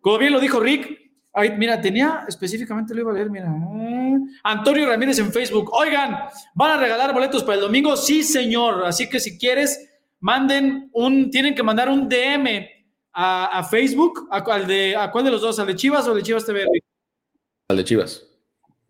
como bien lo dijo Rick, mira, tenía específicamente, lo iba a leer, mira. Antonio Ramírez en Facebook. Oigan, ¿van a regalar boletos para el domingo? Sí, señor. Así que si quieres, manden un, tienen que mandar un DM a, Facebook, ¿A cuál, de, ¿a cuál de los dos? ¿Al de Chivas o de Chivas TV? Al de Chivas.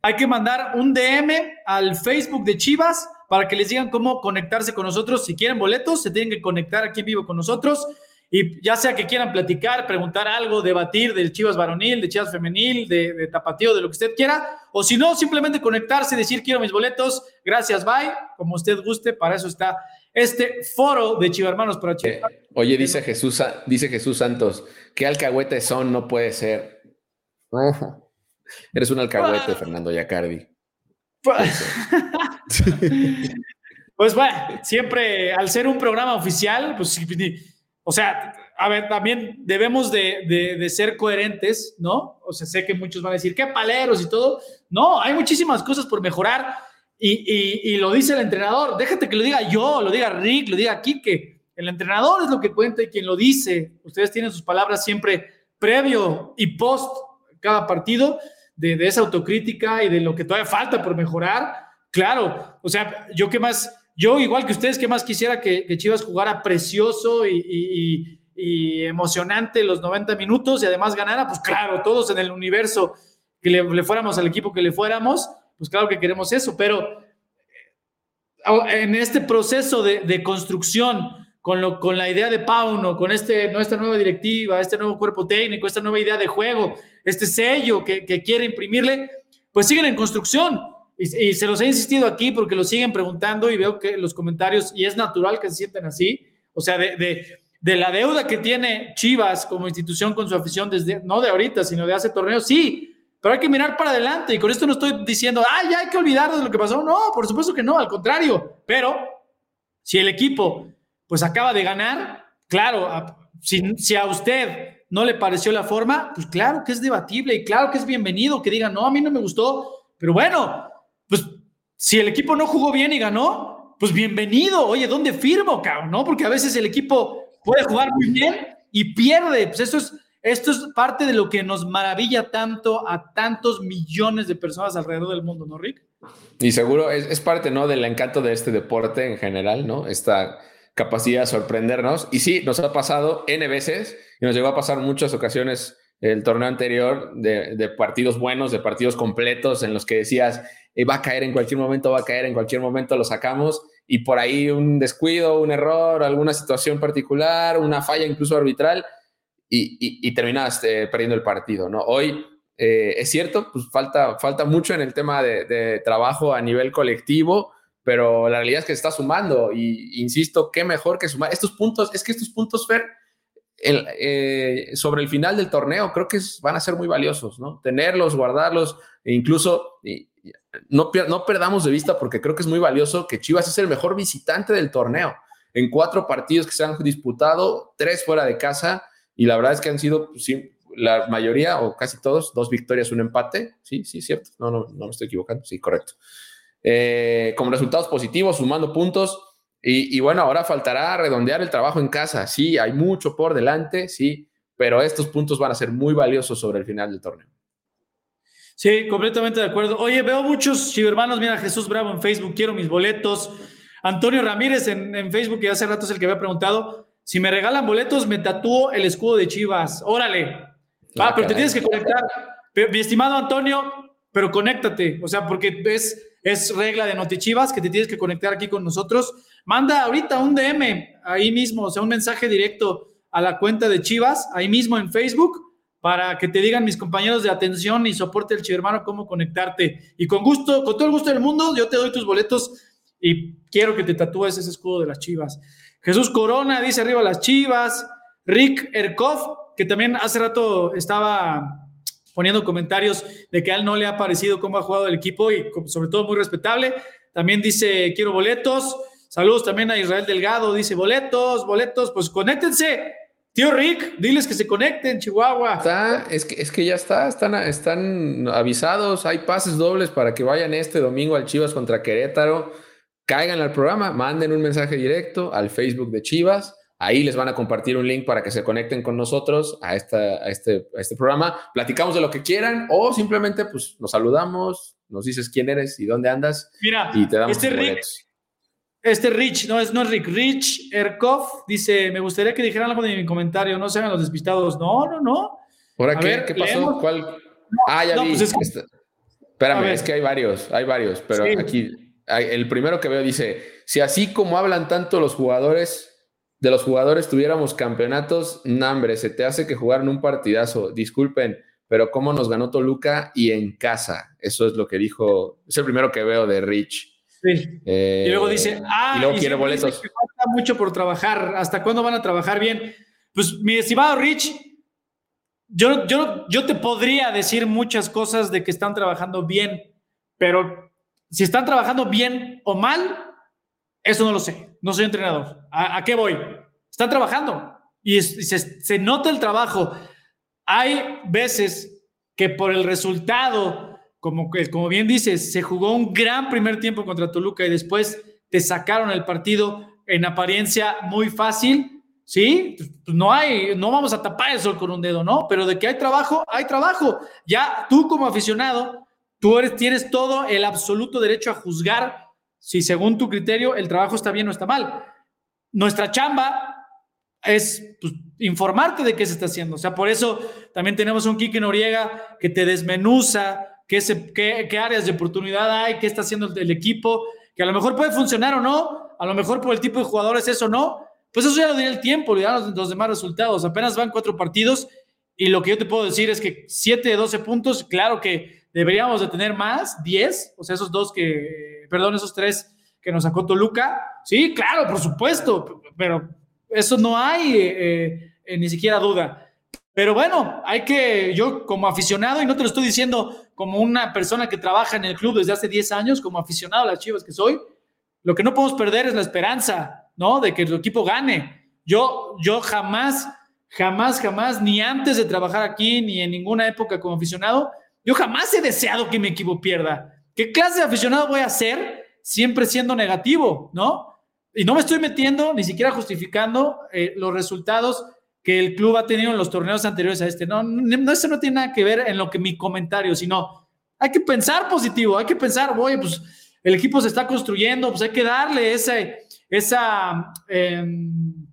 Hay que mandar un DM al Facebook de Chivas para que les digan cómo conectarse con nosotros. Si quieren boletos, se tienen que conectar aquí en vivo con nosotros. Y ya sea que quieran platicar, preguntar algo, debatir del Chivas varonil, de Chivas femenil, de, de tapatío, de lo que usted quiera. O si no, simplemente conectarse y decir quiero mis boletos. Gracias, bye. Como usted guste, para eso está este foro de Chivarmanos para Chivas. Eh, oye, dice Jesús, dice Jesús Santos, ¿qué alcahuetes son? No puede ser. Eres un alcahuete, Fernando Yacardi. pues bueno, siempre al ser un programa oficial, pues, o sea, a ver, también debemos de, de, ser coherentes, ¿no? O sea, sé que muchos van a decir, qué paleros y todo. No, hay muchísimas cosas por mejorar y, lo dice el entrenador. Déjate que lo diga yo, lo diga Rick, lo diga Quique. El entrenador es lo que cuenta y quien lo dice. Ustedes tienen sus palabras siempre previo y post cada partido de, esa autocrítica y de lo que todavía falta por mejorar. Claro, o sea, yo qué más, yo igual que ustedes, qué más quisiera que, Chivas jugara precioso y, emocionante los 90 minutos y además ganara, pues claro, todos en el universo que le fuéramos al equipo que le fuéramos pues claro que queremos eso, pero eh, en este proceso de, construcción, con, lo, con la idea de Pauno, con este, nuestra nueva directiva, este nuevo cuerpo técnico, esta nueva idea de juego, este sello que, quiere imprimirle, pues siguen en construcción. Y, se los he insistido aquí porque lo siguen preguntando y veo que los comentarios, y es natural que se sientan así, o sea, de, de la deuda que tiene Chivas como institución con su afición desde, no de ahorita, sino de hace torneos, sí, pero hay que mirar para adelante y con esto no estoy diciendo, ah, ya hay que olvidarnos de lo que pasó. No, por supuesto que no, al contrario. Pero si el equipo pues acaba de ganar. Claro, si, si a usted no le pareció la forma, pues claro que es debatible y claro que es bienvenido que diga, no, a mí no me gustó, pero bueno, si el equipo no jugó bien y ganó, pues bienvenido. Oye, ¿dónde firmo, cabrón? ¿No? Porque a veces el equipo puede jugar muy bien y pierde. Pues esto es, esto es parte de lo que nos maravilla tanto a tantos millones de personas alrededor del mundo, ¿no, Rick? Y seguro es, parte, ¿no? Del encanto de este deporte en general, ¿no? Esta capacidad de sorprendernos. Y sí, nos ha pasado N veces y nos llegó a pasar muchas ocasiones el torneo anterior de, partidos buenos, de partidos completos en los que decías, eh, va a caer en cualquier momento, va a caer en cualquier momento, lo sacamos y por ahí un descuido, un error, alguna situación particular, una falla incluso arbitral y, y, terminas eh, perdiendo el partido, ¿no? Hoy eh, es cierto, pues falta, falta mucho en el tema de, de trabajo a nivel colectivo, pero la realidad es que se está sumando y insisto, qué mejor que sumar estos puntos, es que estos puntos, Fer, eh, sobre el final del torneo creo que van a ser muy valiosos, ¿no? Tenerlos, guardarlos, e incluso no, no perdamos de vista porque creo que es muy valioso que Chivas es el mejor visitante del torneo. En cuatro partidos que se han disputado, tres fuera de casa, y la verdad es que han sido, pues, la mayoría o casi todos, dos victorias, un empate. Sí, sí, cierto. No, no, no me estoy equivocando. Sí, correcto. Eh, con resultados positivos, sumando puntos. Y, bueno, ahora faltará redondear el trabajo en casa. Sí, hay mucho por delante, sí, pero estos puntos van a ser muy valiosos sobre el final del torneo. Sí, completamente de acuerdo. Oye, veo muchos chivermanos. Mira, Jesús Bravo en Facebook, quiero mis boletos. Antonio Ramírez en, en Facebook, que hace rato es el que había preguntado. Si me regalan boletos, me tatúo el escudo de Chivas. Órale. Ah, pero te tienes que conectar. Mi estimado Antonio, pero conéctate. O sea, porque es es regla de Notichivas que te tienes que conectar aquí con nosotros. Manda ahorita un DM ahí mismo, o sea, un mensaje directo a la cuenta de Chivas, ahí mismo en Facebook, para que te digan mis compañeros de atención y soporte el chivermano cómo conectarte. Y con gusto, con todo el gusto del mundo, yo te doy tus boletos y quiero que te tatúes ese escudo de las Chivas. Jesús Corona dice arriba las Chivas. Rick Erkov, que también hace rato estaba poniendo comentarios de que a él no le ha parecido cómo ha jugado el equipo y sobre todo muy respetable. También dice, quiero boletos. Saludos también a Israel Delgado, dice, boletos, boletos, pues conéctense. Tío Rick, diles que se conecten, Chihuahua. Está, es que, es que ya está, están, están avisados, hay pases dobles para que vayan este domingo al Chivas contra Querétaro. Caigan al programa, manden un mensaje directo al Facebook de Chivas Ahí les van a compartir un link para que se conecten con nosotros a, esta, a, este, este programa. Platicamos de lo que quieran o simplemente pues nos saludamos, nos dices quién eres y dónde andas. Mira, y te damos este Rick, este Rich, no es, no es Rick, Rich Erkov dice, me gustaría que dijeran algo de mi comentario, no se hagan los despistados. No, no, no. ¿Por qué? ¿Qué pasó? ¿Cuál? ah, ya vi. Pues es que... Espérame, es que hay varios, hay varios, pero aquí el primero que veo dice, si así como hablan tanto los jugadores, de los jugadores tuviéramos campeonatos, hambre, se te hace que jugar en un partidazo. Disculpen, pero cómo nos ganó Toluca y en casa. Eso es lo que dijo, es el primero que veo de Rich. Sí. y luego dice, ah, y luego quiere boletos. falta mucho por trabajar. ¿Hasta cuándo van a trabajar bien? Pues mi estimado Rich, yo, yo, yo te podría decir muchas cosas de que están trabajando bien, pero si están trabajando bien o mal, eso no lo sé, no soy entrenador. ¿A, qué voy? Están trabajando y, se, nota el trabajo. Hay veces que por el resultado, como, como bien dices, se jugó un gran primer tiempo contra Toluca y después te sacaron el partido en apariencia muy fácil. Sí, no hay, no vamos a tapar el sol con un dedo, ¿no? Pero de que hay trabajo, hay trabajo. Ya tú como aficionado, tú eres, tienes todo el absoluto derecho a juzgar si según tu criterio el trabajo está bien o está mal. Nuestra chamba es pues, informarte de qué se está haciendo. O sea, por eso también tenemos un Kike Noriega que te desmenuza qué, qué, áreas de oportunidad hay, qué está haciendo el, equipo, que a lo mejor puede funcionar o no, a lo mejor por el tipo de jugadores eso no. Pues eso ya lo dirá el tiempo, lo dirán los, demás resultados. Apenas van cuatro partidos y lo que yo te puedo decir es que siete de 12 puntos, claro que deberíamos de tener más, 10, o sea, esos dos que perdón, esos tres que nos sacó Toluca. Sí, claro, por supuesto, pero eso no hay eh, eh, ni siquiera duda. Pero bueno, hay que, yo como aficionado, y no te lo estoy diciendo como una persona que trabaja en el club desde hace 10 años, como aficionado a las chivas que soy, lo que no podemos perder es la esperanza. ¿no? De que el equipo gane. Yo, yo jamás, jamás, jamás, ni antes de trabajar aquí, ni en ninguna época como aficionado, yo jamás he deseado que mi equipo pierda. ¿Qué clase de aficionado voy a ser siempre siendo negativo, ¿no? Y no me estoy metiendo, ni siquiera justificando eh, los resultados que el club ha tenido en los torneos anteriores a este. No, no, eso no tiene nada que ver en lo que mi comentario, sino hay que pensar positivo, hay que pensar, oye, pues el equipo se está construyendo, pues hay que darle ese, esa, em,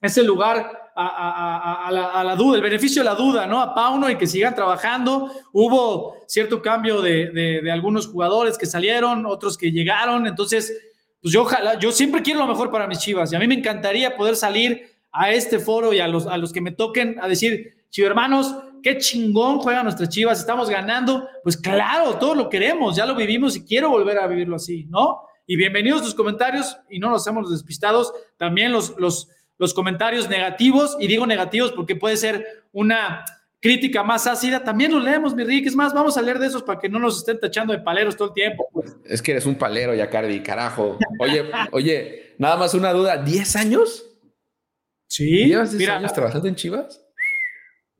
ese lugar a, la, duda, el beneficio de la duda, ¿no? A Pauno y que sigan trabajando. Hubo cierto cambio de, de, algunos jugadores que salieron, otros que llegaron, entonces, pues yo ojalá, yo siempre quiero lo mejor para mis chivas y a mí me encantaría poder salir a este foro y a los, a los que me toquen a decir, hermanos, qué chingón juegan nuestras chivas, estamos ganando. Pues claro, todo lo queremos, ya lo vivimos y quiero volver a vivirlo así, ¿no? Y bienvenidos tus comentarios y no nos hacemos despistados, también los, los, los comentarios negativos, y digo negativos porque puede ser una crítica más ácida, también lo leemos, mi Rick. Es más, vamos a leer de esos para que no nos estén tachando de paleros todo el tiempo. Pues. Es que eres un palero, Yacardi, carajo. Oye, oye, nada más una duda, ¿10 años? Sí. ¿Llevas 10 años trabajando en Chivas?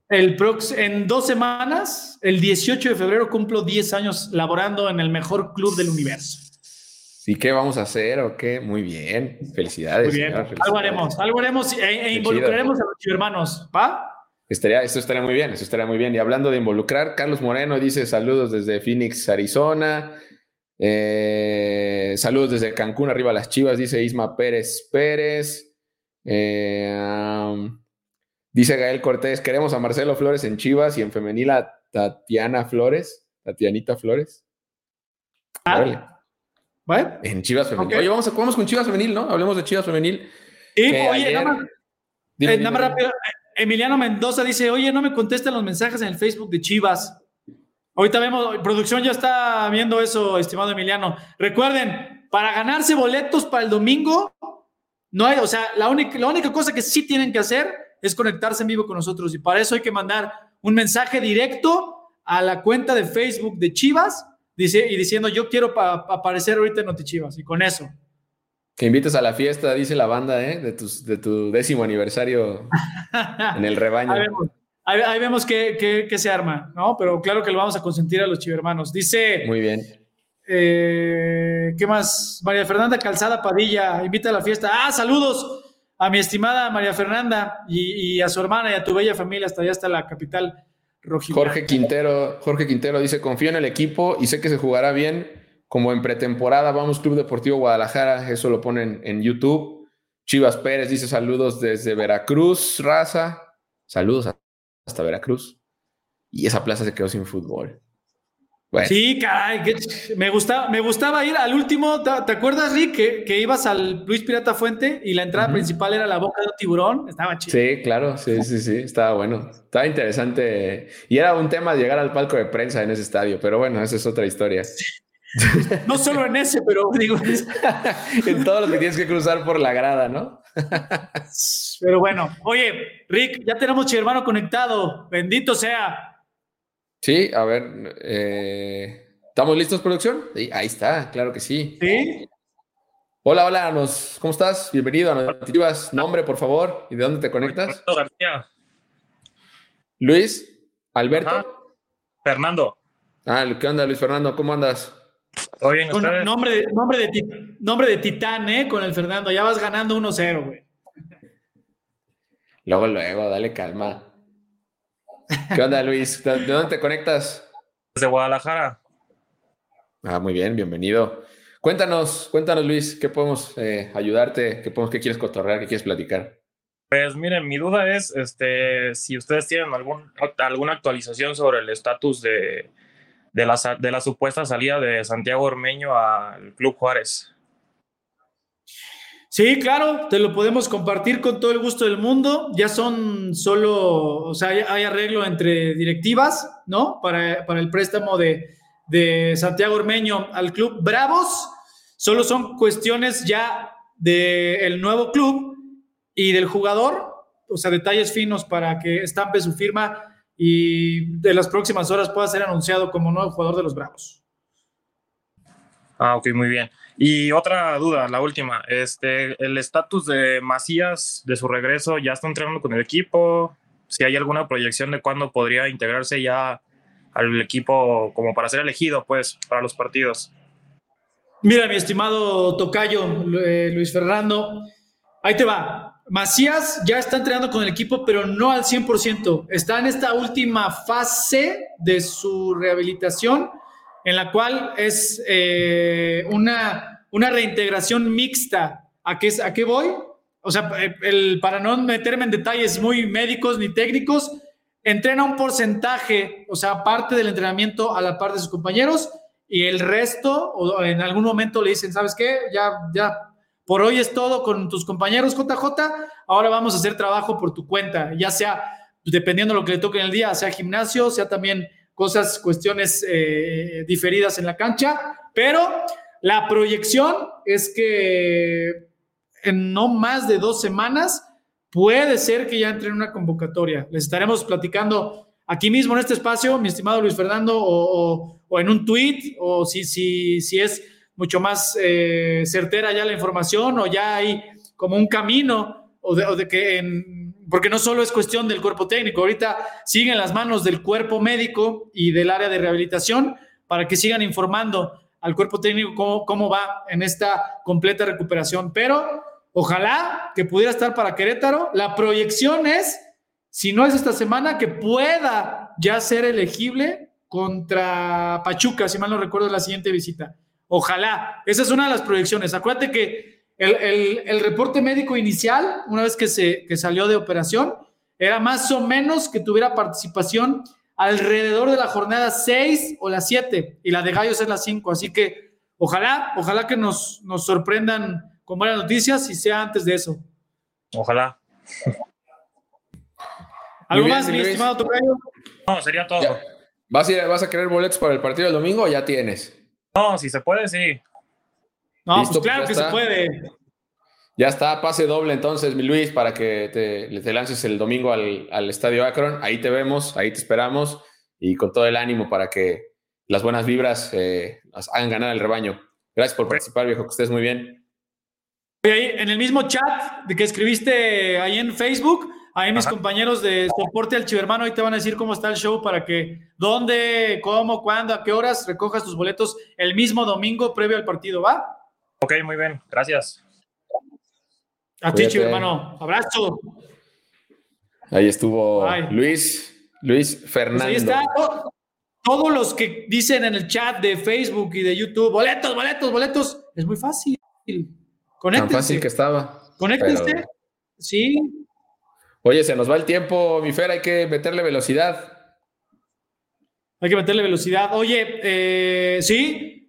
El en dos semanas, el 18 de febrero, cumplo 10 años laborando en el mejor club del universo. ¿Y qué vamos a hacer o qué? Muy bien. Felicidades. Muy bien. Algo haremos, algo haremos e, e involucraremos a los hermanos, ¿va? Estaría, esto estaría muy bien, eso estaría muy bien. Y hablando de involucrar, Carlos Moreno dice saludos desde Phoenix, Arizona. Eh, saludos desde Cancún, arriba las chivas, dice Isma Pérez Pérez. Eh, dice Gael Cortés, queremos a Marcelo Flores en Chivas y en femenil a Tatiana Flores, Tatianita Flores. Ah, En Chivas femenil. Oye, vamos, a, vamos con Chivas femenil, ¿no? Hablemos de Chivas femenil. oye, nada más, eh, nada más rápido. Emiliano Mendoza dice, oye, no me contestan los mensajes en el Facebook de Chivas. Ahorita vemos, producción ya está viendo eso, estimado Emiliano. Recuerden, para ganarse boletos para el domingo, no hay, o sea, la única, la única cosa que sí tienen que hacer es conectarse en vivo con nosotros y para eso hay que mandar un mensaje directo a la cuenta de Facebook de Chivas dice, y diciendo yo quiero aparecer ahorita en Notichivas y con eso. Que invites a la fiesta, dice la banda, ¿eh? de, tus, de tu décimo aniversario en el rebaño. Ahí vemos, que, se arma, ¿no? Pero claro que lo vamos a consentir a los chivermanos. Dice. Muy bien. Eh, ¿Qué más? María Fernanda Calzada Padilla, invita a la fiesta. Ah, saludos a mi estimada María Fernanda y, a su hermana y a tu bella familia hasta allá, hasta la capital rojiblanca. Jorge Quintero, Jorge Quintero dice, confío en el equipo y sé que se jugará bien, como en pretemporada, vamos Club Deportivo Guadalajara, eso lo ponen en YouTube. Chivas Pérez dice saludos desde Veracruz, raza. Saludos hasta Veracruz. Y esa plaza se quedó sin fútbol. Sí, caray, me, gustaba, me gustaba ir al último. ¿Te, acuerdas, Rick, que, ibas al Luis Pirata Fuente y la entrada principal era la boca de un tiburón? Estaba chido. Sí, claro, sí, sí, sí, estaba bueno. Estaba interesante. Y era un tema llegar al palco de prensa en ese estadio, pero bueno, esa es otra historia. no solo en ese, pero digo. en todo lo que tienes que cruzar por la grada, ¿no? pero bueno, oye, Rick, ya tenemos a hermano conectado. Bendito sea. Sí, a ver, eh, ¿estamos listos, producción? Sí, ahí está, claro que sí. Sí. Hola, hola, nos, ¿cómo estás? Bienvenido a Notivas. Nombre, por favor, ¿y de dónde te conectas? García. Luis, Alberto. Fernando. Ah, ¿qué onda, Luis Fernando? ¿Cómo andas? Todo bien, nombre, de, nombre, de, nombre de titán, ¿eh? Con el Fernando, ya vas ganando 1-0, güey. Luego, luego, dale calma. ¿Qué onda, Luis? ¿De dónde te conectas? Desde Guadalajara. Ah, muy bien, bienvenido. Cuéntanos, cuéntanos, Luis, ¿qué podemos eh, ayudarte? ¿Qué, podemos, ¿Qué quieres cotorrear? ¿Qué quieres platicar? Pues miren, mi duda es este, si ustedes tienen algún, alguna actualización sobre el estatus de, de, la, de la supuesta salida de Santiago Ormeño al Club Juárez. Sí, claro, te lo podemos compartir con todo el gusto del mundo. Ya son solo, o sea, hay, arreglo entre directivas, ¿no? Para, el préstamo de, Santiago Ormeño al club Bravos. Solo son cuestiones ya del nuevo club y del jugador, o sea, detalles finos para que estampe su firma y de las próximas horas pueda ser anunciado como nuevo jugador de los Bravos. Ah, ok, muy bien. Y otra duda, la última, este, el estatus de Macías de su regreso, ¿ya está entrenando con el equipo? Si hay alguna proyección de cuándo podría integrarse ya al equipo como para ser elegido, pues, para los partidos. Mira, mi estimado Tocayo, eh, Luis Fernando, ahí te va. Macías ya está entrenando con el equipo, pero no al 100%. Está en esta última fase de su rehabilitación en la cual es eh, una, una reintegración mixta. ¿A qué, ¿A qué voy? O sea, el, para no meterme en detalles muy médicos ni técnicos, entrena un porcentaje, o sea, parte del entrenamiento a la par de sus compañeros y el resto, o en algún momento le dicen, ¿sabes qué? Ya, ya, por hoy es todo con tus compañeros JJ, ahora vamos a hacer trabajo por tu cuenta, ya sea, dependiendo de lo que le toque en el día, sea gimnasio, sea también cosas, cuestiones eh, diferidas en la cancha, pero la proyección es que en no más de dos semanas puede ser que ya entre en una convocatoria. Les estaremos platicando aquí mismo en este espacio, mi estimado Luis Fernando, o, en un tweet, o si, si, si es mucho más eh, certera ya la información, o ya hay como un camino, o de, o de que en porque no solo es cuestión del cuerpo técnico, ahorita siguen las manos del cuerpo médico y del área de rehabilitación para que sigan informando al cuerpo técnico cómo, va en esta completa recuperación. Pero ojalá que pudiera estar para Querétaro. La proyección es, si no es esta semana, que pueda ya ser elegible contra Pachuca, si mal no recuerdo, la siguiente visita. Ojalá. Esa es una de las proyecciones. Acuérdate que el, reporte médico inicial, una vez que, se, salió de operación, era más o menos que tuviera participación alrededor de la jornada 6 o la 7 y la de Gallos es la 5. Así que ojalá, ojalá que nos, nos sorprendan con buenas noticias y sea antes de eso. Ojalá. ¿Algo más, mi estimado Tocayo? No, sería todo. ¿Vas a, ¿Vas a querer boletos para el partido del domingo o ya tienes? No, si se puede, sí. No, pues, pues claro que se puede. Ya está, pase doble entonces, mi Luis, para que te, lances el domingo al, Estadio Akron. Ahí te vemos, ahí te esperamos y con todo el ánimo para que las buenas vibras eh, hagan ganar al rebaño. Gracias por participar, viejo, que estés muy bien. en el mismo chat de que escribiste ahí en Facebook, ahí mis compañeros de soporte al Chivermano ahí te van a decir cómo está el show para que dónde, cómo, cuándo, a qué horas recojas tus boletos el mismo domingo previo al partido, ¿va? Ok, muy bien, gracias. A ti, hermano. Abrazo. Ahí estuvo Luis, Luis Fernando. Pues ahí está. Todos los que dicen en el chat de Facebook y de YouTube, boletos, boletos, boletos, es muy fácil. Conéctense. Tan fácil que estaba. Conéctense. Sí. Oye, se nos va el tiempo, mi Fer, hay que meterle velocidad. Hay que meterle velocidad. Oye, eh, sí,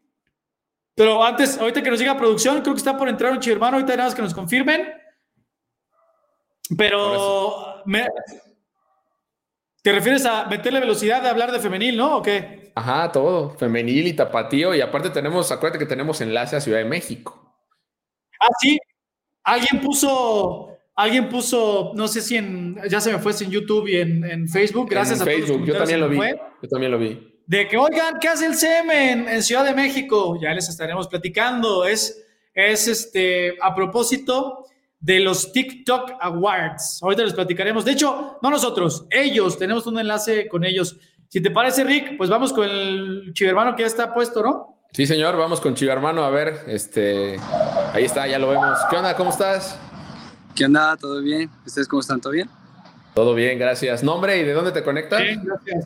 pero antes, ahorita que nos llega producción, creo que está por entrar un chivermano, ahorita nada más que nos confirmen. Pero ¿te refieres a meterle velocidad de hablar de femenil, no? ¿O qué? Ajá, todo, femenil y tapatío. Y aparte tenemos, acuérdate que tenemos enlace a Ciudad de México. Ah, sí. Alguien puso, alguien puso, no sé si en, ya se me fue, en YouTube y en, Facebook. Gracias a Facebook, yo también lo vi. Yo también lo vi de que, oigan, ¿qué hace el CM en, Ciudad de México? Ya les estaremos platicando. Es, es este, a propósito de los TikTok Awards. Ahorita les platicaremos. De hecho, no nosotros, ellos, tenemos un enlace con ellos. Si te parece, Rick, pues vamos con el chivermano que ya está puesto, ¿no? Sí, señor, vamos con chivermano. A ver, este, ahí está, ya lo vemos. ¿Qué onda? ¿Cómo estás? ¿Qué onda? ¿Todo bien? ¿Ustedes cómo están? ¿Todo bien? Todo bien, gracias. ¿Nombre y de dónde te conectas? Bien, gracias.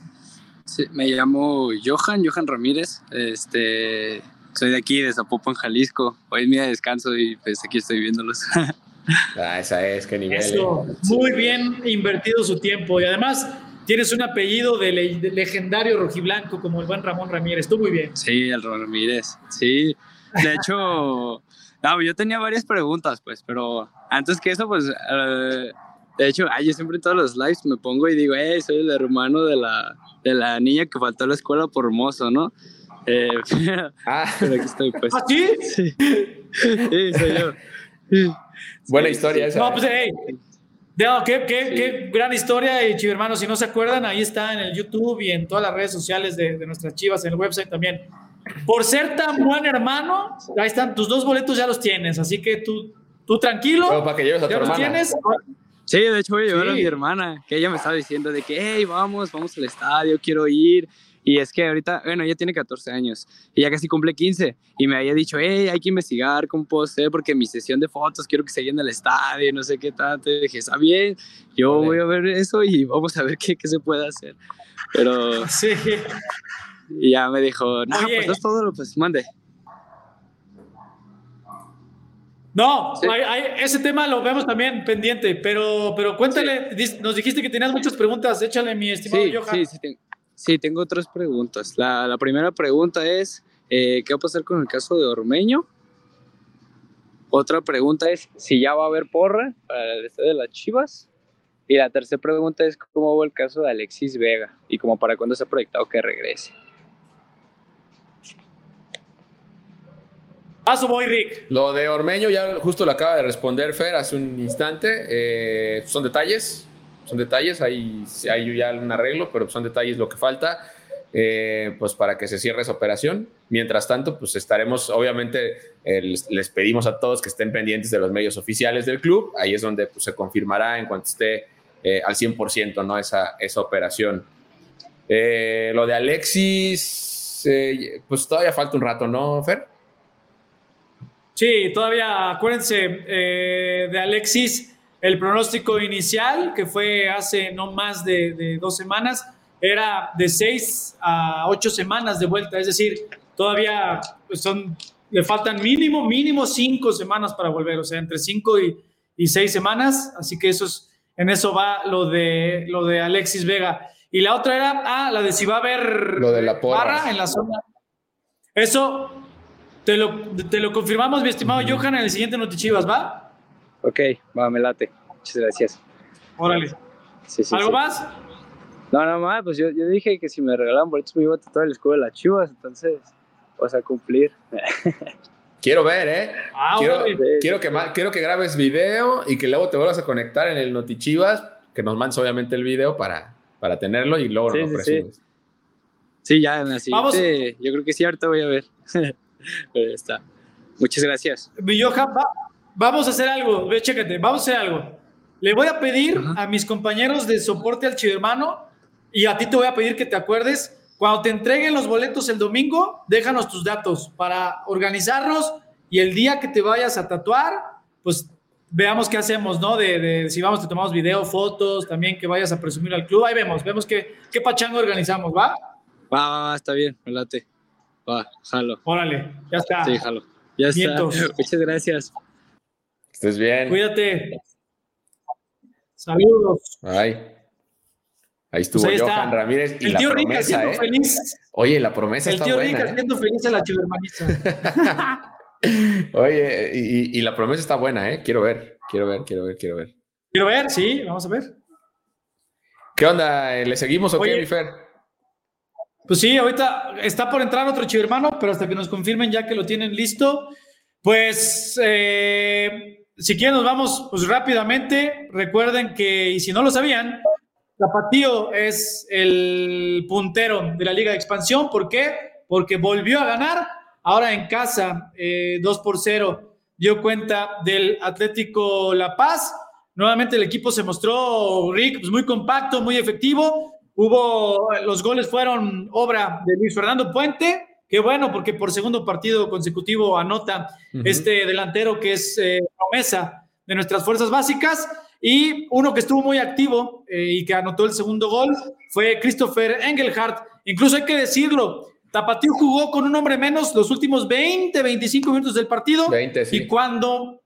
Sí, me llamo Johan, Johan Ramírez. Este, soy de aquí, de Zapopan, Jalisco. Hoy es mi descanso y pues aquí estoy viéndolos. ah, esa es, qué nivel. Eh. Muy bien invertido su tiempo y además tienes un apellido de, legendario rojiblanco como el buen Ramón Ramírez. Tú muy bien. Sí, el Ramón Ramírez. Sí, de hecho, no, yo tenía varias preguntas, pues, pero antes que eso, pues, uh, de hecho, ay, yo siempre en todos los lives me pongo y digo, hey, soy el hermano de la, de la niña que faltó a la escuela por hermoso, ¿no? Eh, ah. pero aquí estoy, pues. ¿Ah, sí? Sí, sí soy yo. Buena historia esa. No, pues, hey. No, qué, qué, qué, gran historia, y hermanos, si no se acuerdan, ahí está en el YouTube y en todas las redes sociales de, de nuestras chivas, en el website también. por ser tan buen hermano, ahí están, tus dos boletos ya los tienes, así que tú, tú tranquilo. Pero para que lleves a tu ya los hermana. tienes. Sí, de hecho voy a llevar a mi hermana, que ella me estaba diciendo de que, hey, vamos, vamos al estadio, quiero ir. Y es que ahorita, bueno, ella tiene 14 años y ya casi cumple 15. Y me había dicho, hey, hay que investigar cómo puedo porque mi sesión de fotos quiero que se llene el estadio, no sé qué tanto. Y dije, está bien, yo Vale. voy a ver eso y vamos a ver qué, qué se puede hacer. Pero Sí. y ya me dijo, no, Oye. pues es todo, lo- pues mande. No, Sí. hay- hay- ese tema lo vemos también pendiente, pero, pero cuéntale, nos dijiste que tenías muchas preguntas, échale mi estimado Sí, Johan. sí, sí, ten- sí, tengo tres preguntas. La, la primera pregunta es, eh, ¿qué va a pasar con el caso de Ormeño? Otra pregunta es, si ya va a haber porra para el estadio de las Chivas. Y la tercera pregunta es, ¿cómo va el caso de Alexis Vega? Y como para cuándo se ha proyectado que regrese. Paso voy, Rick. Lo de Ormeño ya justo lo acaba de responder Fer hace un instante. Eh, son detalles, son detalles, hay, hay ya un arreglo, pero son detalles lo que falta eh, pues para que se cierre esa operación. Mientras tanto, pues estaremos, obviamente, eh, les, pedimos a todos que estén pendientes de los medios oficiales del club. Ahí es donde pues, se confirmará en cuanto esté eh, al 100% ¿no? esa, esa operación. Lo de Alexis, pues todavía falta un rato, ¿no, Fer? Sí, todavía acuérdense eh, de Alexis, el pronóstico inicial, que fue hace no más de, de dos semanas, era de seis a ocho semanas de vuelta, es decir, todavía pues, son, le faltan mínimo, mínimo cinco semanas para volver, o sea, entre cinco y, y seis semanas, así que eso es, en eso va lo de, lo de Alexis Vega. Y la otra era, ah, la de si va a haber Lo de la porra. barra en la zona. Eso te lo, te lo confirmamos, mi estimado Johan, en el siguiente Notichivas, ¿va? Ok, va, me late. Muchas gracias. Órale. Sí, sí, ¿Algo sí. más? No, no más, pues yo, yo dije que si me regalaban boletos me iba a tatuar el escudo de las Chivas, entonces vas a cumplir. Quiero ver, ¿eh? Ah, quiero, quiero, que, quiero que grabes video y que luego te vuelvas a conectar en el Notichivas, que nos mandes obviamente el video para, para tenerlo y luego Sí, lo presumes. Sí, ya la Vamos. yo creo que sí, ahorita voy a ver. Pero ya está. Muchas gracias. Mi Johan, va- vamos a hacer algo, ve, chécate, vamos a hacer algo. Le voy a pedir Ajá. a mis compañeros de soporte al Chivermano y a ti te voy a pedir que te acuerdes, cuando te entreguen los boletos el domingo, déjanos tus datos para organizarnos y el día que te vayas a tatuar, pues veamos qué hacemos, ¿no? De, de si vamos, te tomamos video, fotos, también que vayas a presumir al club. Ahí vemos, vemos qué, qué pachanga organizamos, ¿va? Va, va, va, está bien, me late. Va, jalo. Órale, ya está. Sí, jalo. Ya está. Muchas gracias. Estés bien. Cuídate. Saludos. Ay. Ahí estuvo Pues ahí está. Johan Ramírez y El la tío Rick promesa, haciendo ¿eh? feliz. Oye, la promesa El está tío Rick buena, ¿eh? haciendo feliz a la chivermaniza. Oye, y, y la promesa está buena, ¿eh? Quiero ver, quiero ver, quiero ver, quiero ver. Quiero ver, sí, vamos a ver. ¿Qué onda? ¿Le seguimos o qué, mi Fer? Pues sí, ahorita está por entrar otro chivermano, pero hasta que nos confirmen ya que lo tienen listo, pues eh, si quieren nos vamos pues rápidamente. Recuerden que, y si no lo sabían, Tapatío es el puntero de la Liga de Expansión. ¿Por qué? Porque volvió a ganar, ahora en casa, eh, 2 por 0. Dio cuenta del Atlético La Paz. Nuevamente el equipo se mostró, Rick, pues muy compacto, muy efectivo. Hubo, los goles fueron obra de Luis Fernando Puente. Qué bueno, porque por segundo partido consecutivo anota Ujú. este delantero que es eh, promesa de nuestras fuerzas básicas. Y uno que estuvo muy activo eh, y que anotó el segundo gol fue Christopher Engelhardt. Incluso hay que decirlo, Tapatío jugó con un hombre menos los últimos 20, 25 minutos del partido. 20, sí. Y cuando,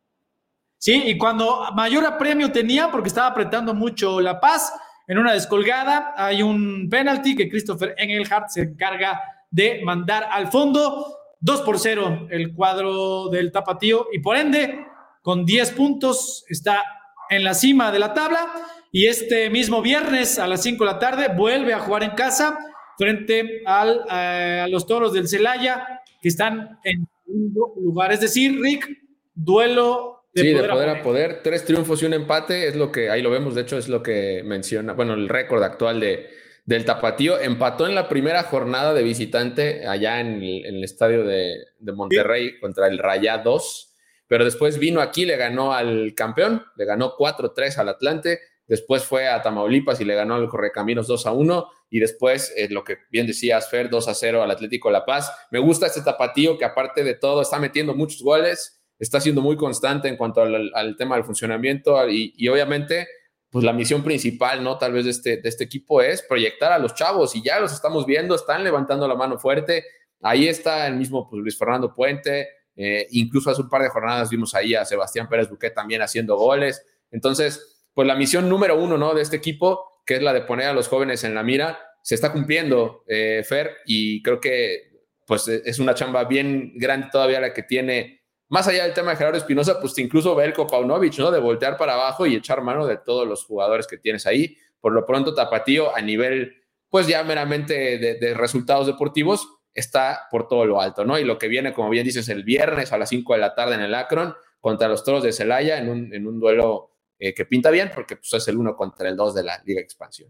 sí, y cuando mayor apremio tenía, porque estaba apretando mucho La Paz, en una descolgada hay un penalti que Christopher Engelhardt se encarga de mandar al fondo. 2 por 0 el cuadro del Tapatío y por ende, con 10 puntos, está en la cima de la tabla. Y este mismo viernes a las 5 de la tarde vuelve a jugar en casa frente eh, a los toros del Celaya, que están en segundo lugar. Es decir, Rick, duelo de sí, poder, de poder a a poder. Tres triunfos y un empate es lo que, ahí lo vemos, de hecho es lo que menciona, bueno, el récord actual de, del Tapatío. Empató en la primera jornada de visitante allá en el, estadio de, Monterrey contra el Rayados, pero después vino aquí, le ganó al campeón, le ganó 4-3 al Atlante, después fue a Tamaulipas y le ganó al Correcaminos 2-1 y después, eh, lo que bien decías, Fer, 2-0 al Atlético La Paz. Me gusta este Tapatío que aparte de todo está metiendo muchos goles, está siendo muy constante en cuanto al, tema del funcionamiento y, y obviamente pues la misión principal, ¿no? Tal vez de este, de este equipo es proyectar a los chavos y ya los estamos viendo, están levantando la mano fuerte. Ahí está el mismo pues, Luis Fernando Puente, eh, incluso hace un par de jornadas vimos ahí a Sebastián Pérez Buquet también haciendo goles. Entonces, pues la misión número uno, ¿no? De este equipo, que es la de poner a los jóvenes en la mira, se está cumpliendo, eh, Fer, y creo que pues es una chamba bien grande todavía la que tiene más allá del tema de Gerardo Espinosa, pues incluso Belko Paunovic, ¿no? De voltear para abajo y echar mano de todos los jugadores que tienes ahí. Por lo pronto, Tapatío, a nivel, pues ya meramente de, resultados deportivos, está por todo lo alto, ¿no? Y lo que viene, como bien dices, el viernes a las 5 de la tarde en el Akron contra los Toros de Celaya en un, en un duelo eh, que pinta bien porque pues, es el uno contra el 2 de la Liga Expansión.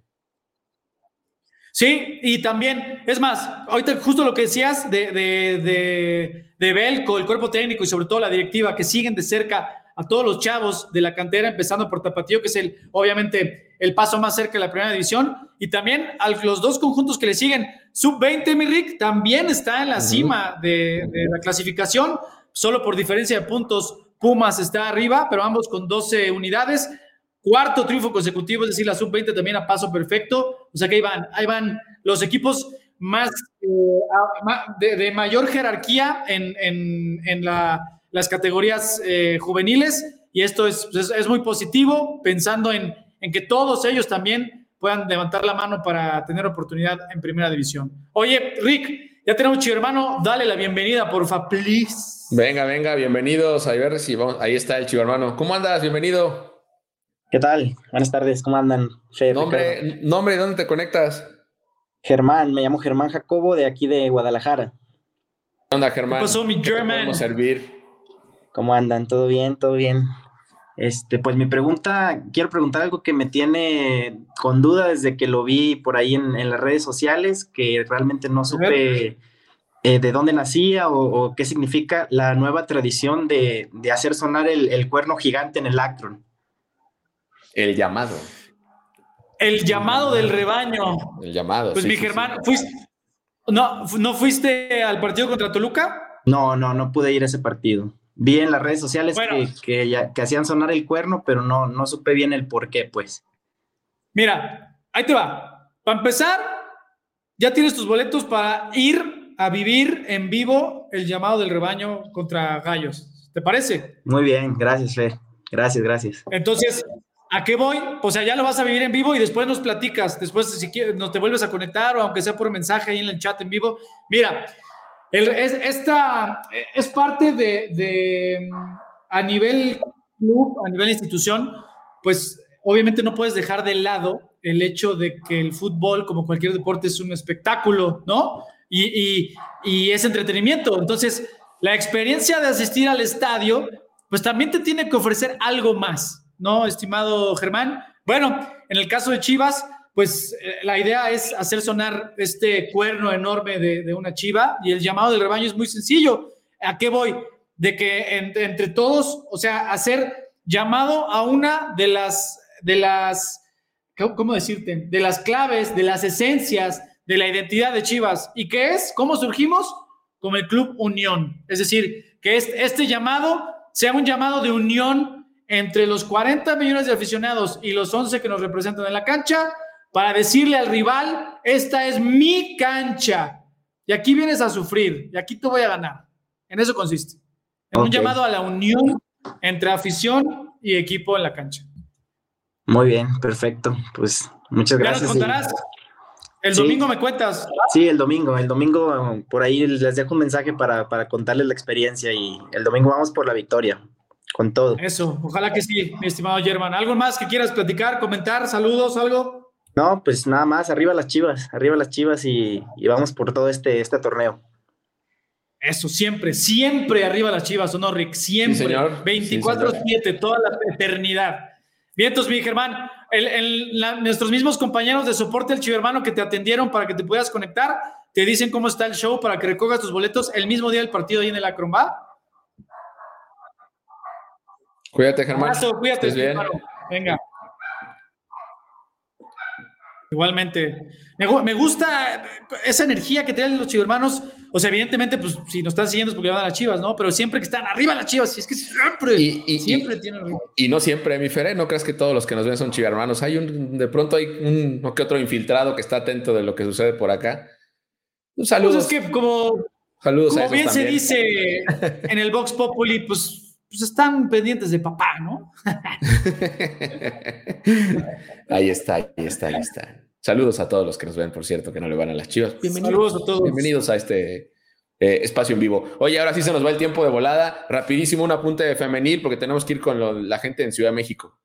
Sí, y también, es más, ahorita justo lo que decías de, de, de, Belco, el cuerpo técnico y sobre todo la directiva que siguen de cerca a todos los chavos de la cantera, empezando por Tapatío, que es el, obviamente, el paso más cerca de la primera división, y también a los dos conjuntos que le siguen, Sub-20, mi Rick, también está en la cima de, de, la clasificación, solo por diferencia de puntos, Pumas está arriba, pero ambos con 12 unidades. Cuarto triunfo consecutivo, es decir, la sub-20 también a paso perfecto. O sea que ahí van, ahí van los equipos más eh, de, mayor jerarquía en, en, las categorías eh, juveniles. Y esto es, es, muy positivo, pensando en, en que todos ellos también puedan levantar la mano para tener oportunidad en primera división. Oye, Rick, ya tenemos chivo hermano, dale la bienvenida, porfa, please. Venga, venga, bienvenidos. A ver si vamos. Ahí está el chivo hermano. ¿Cómo andas? Bienvenido. ¿Qué tal? Buenas tardes, ¿cómo andan? nombre, nombre, ¿dónde te conectas? Germán, me llamo Germán Jacobo de aquí de Guadalajara. ¿Qué onda, Germán? ¿Qué pasó, mi German? servir? ¿Cómo andan? ¿Todo bien? ¿Todo bien? Este, pues mi pregunta, quiero preguntar algo que me tiene con duda desde que lo vi por ahí en, las redes sociales, que realmente no supe eh, de dónde nacía o, qué significa la nueva tradición de, hacer sonar el, el, cuerno gigante en el Acron. El llamado. El llamado del rebaño. El llamado. Pues mi Germán, ¿fuiste, no, ¿no fuiste al partido contra Toluca? No, no, no pude ir a ese partido. Vi en las redes sociales que, ya, que, hacían sonar el cuerno, pero no, no supe bien el por qué, pues. Mira, ahí te va. Para empezar, ya tienes tus boletos para ir a vivir en vivo el llamado del rebaño contra Gallos. ¿Te parece? Muy bien, gracias, Fer. Gracias, gracias. Entonces, ¿A qué voy? O sea, ya lo vas a vivir en vivo y después nos platicas. Después, si nos te vuelves a conectar o aunque sea por mensaje ahí en el chat en vivo. Mira, es, esta es parte de, a nivel club, a nivel institución, pues obviamente no puedes dejar de lado el hecho de que el fútbol, como cualquier deporte, es un espectáculo, ¿no? Y, y es entretenimiento. Entonces, la experiencia de asistir al estadio, pues también te tiene que ofrecer algo más. ¿No, estimado Germán? Bueno, en el caso de Chivas, pues eh, la idea es hacer sonar este cuerno enorme de, una chiva y el llamado del rebaño es muy sencillo. ¿A qué voy? De que entre, todos, o sea, hacer llamado a una de las, de las, ¿cómo decirte? De las claves, de las esencias de la identidad de Chivas. ¿Y qué es? ¿Cómo surgimos? Como el Club Unión. Es decir, que este, este llamado sea un llamado de unión entre los 40 millones de aficionados y los 11 que nos representan en la cancha para decirle al rival, esta es mi cancha y aquí vienes a sufrir y aquí te voy a ganar. En eso consiste. En un llamado a la unión entre afición y equipo en la cancha. Muy bien, perfecto. Pues muchas gracias. Ya nos contarás. El domingo me cuentas. Sí, el domingo. El domingo por ahí les dejo un mensaje para, para contarles la experiencia y el domingo vamos por la victoria con todo. Eso, ojalá que sí, mi estimado Germán. ¿Algo más que quieras platicar, comentar, saludos, algo? No, pues nada más, arriba las chivas, arriba las chivas y, vamos por todo este, este torneo. Eso, siempre, siempre arriba las chivas, ¿o no, Rick? Siempre. 24-7, toda la eternidad. Vientos, mi Germán. nuestros mismos compañeros de soporte del Chivermano que te atendieron para que te puedas conectar, te dicen cómo está el show para que recojas tus boletos el mismo día del partido ahí en el Acromba. Cuídate, Germán. cuídate, bien. Venga. Igualmente. Me, gusta esa energía que tienen los chivermanos. O sea, evidentemente, pues si nos están siguiendo es porque van a las chivas, ¿no? Pero siempre que están arriba las chivas, es que siempre, y, siempre tienen. Y no siempre, mi Feré, no creas que todos los que nos ven son chivermanos. Hay un, de pronto hay un o que otro infiltrado que está atento de lo que sucede por acá. Un saludo. Pues es que como, Saludos como bien se dice en el Vox Populi, pues pues están pendientes de papá, ¿no? ahí está, ahí está, ahí está. Saludos a todos los que nos ven, por cierto, que no le van a las chivas. Bienvenidos a todos. Bienvenidos a este eh, espacio en vivo. Oye, ahora sí se nos va el tiempo de volada. Rapidísimo un apunte de femenil porque tenemos que ir con la gente en Ciudad de México.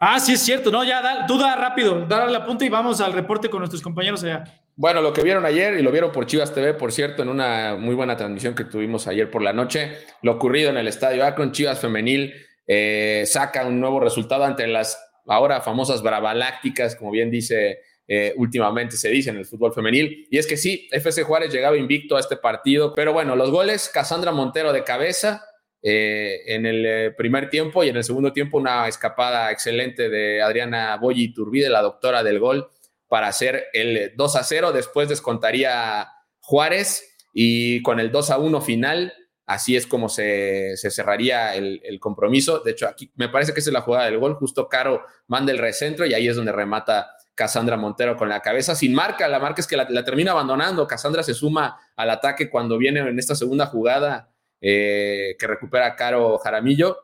Ah, sí, es cierto, ¿no? Ya, da, tú da rápido, da la punta y vamos al reporte con nuestros compañeros allá. Bueno, lo que vieron ayer y lo vieron por Chivas TV, por cierto, en una muy buena transmisión que tuvimos ayer por la noche, lo ocurrido en el estadio Akron, Chivas Femenil eh, saca un nuevo resultado ante las ahora famosas Bravalácticas, como bien dice eh, últimamente se dice en el fútbol femenil. Y es que sí, FC Juárez llegaba invicto a este partido, pero bueno, los goles, Casandra Montero de cabeza, eh, en el eh, primer tiempo y en el segundo tiempo una escapada excelente de Adriana Boyi Turbide, la doctora del gol, para hacer el 2 a 0. Después descontaría Juárez y con el 2 a 1 final, así es como se, cerraría el, compromiso. De hecho, aquí me parece que esa es la jugada del gol. Justo Caro manda el recentro y ahí es donde remata Casandra Montero con la cabeza sin marca. La marca es que la, termina abandonando. Casandra se suma al ataque cuando viene en esta segunda jugada eh, que recupera Caro Jaramillo.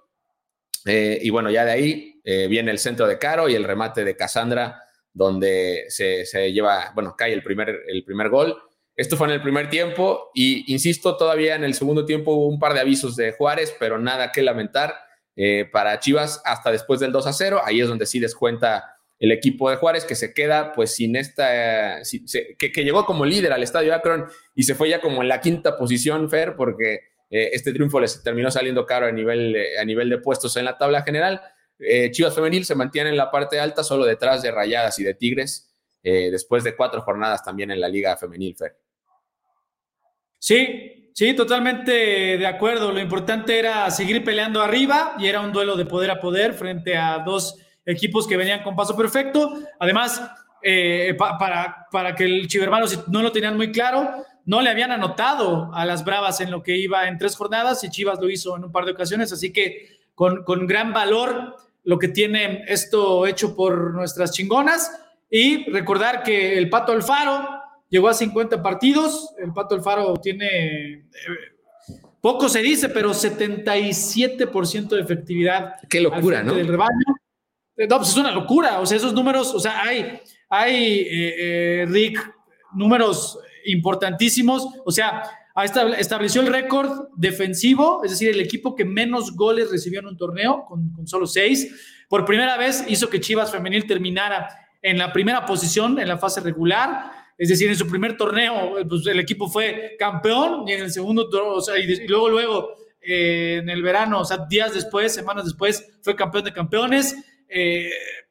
Eh, y bueno, ya de ahí eh, viene el centro de Caro y el remate de Cassandra, donde se, lleva, bueno, cae el primer, el primer gol. Esto fue en el primer tiempo y, insisto, todavía en el segundo tiempo hubo un par de avisos de Juárez, pero nada que lamentar para Chivas hasta después del 2 a 0. Ahí es donde sí descuenta el equipo de Juárez, que se queda pues sin esta, que, que, llegó como líder al estadio Akron y se fue ya como en la quinta posición, Fer, porque eh, este triunfo les terminó saliendo caro a nivel, a nivel de puestos en la tabla general. Eh, Chivas Femenil se mantiene en la parte alta, solo detrás de Rayadas y de Tigres, eh, después de cuatro jornadas también en la Liga Femenil, Fer. Sí, sí, totalmente de acuerdo. Lo importante era seguir peleando arriba y era un duelo de poder a poder frente a dos equipos que venían con paso perfecto. Además, para, para que el Chivermano, si no lo tenían muy claro, no le habían anotado a las Bravas en lo que iba en tres jornadas y Chivas lo hizo en un par de ocasiones, así que con, gran valor lo que tiene esto hecho por nuestras chingonas y recordar que el Pato Alfaro llegó a 50 partidos, el Pato Alfaro tiene, eh, poco se dice, pero 77% de efectividad. Qué locura, ¿no? Del rebaño. Eh, no, pues es una locura, o sea, esos números, o sea, hay, hay eh, Rick, números importantísimos. O sea, estableció el récord defensivo, es decir, el equipo que menos goles recibió en un torneo, con, solo seis. Por primera vez hizo que Chivas Femenil terminara en la primera posición en la fase regular. Es decir, en su primer torneo, pues, el equipo fue campeón y en el segundo, o y, luego, luego, eh, en el verano, días después, semanas después, fue campeón de campeones. Eh,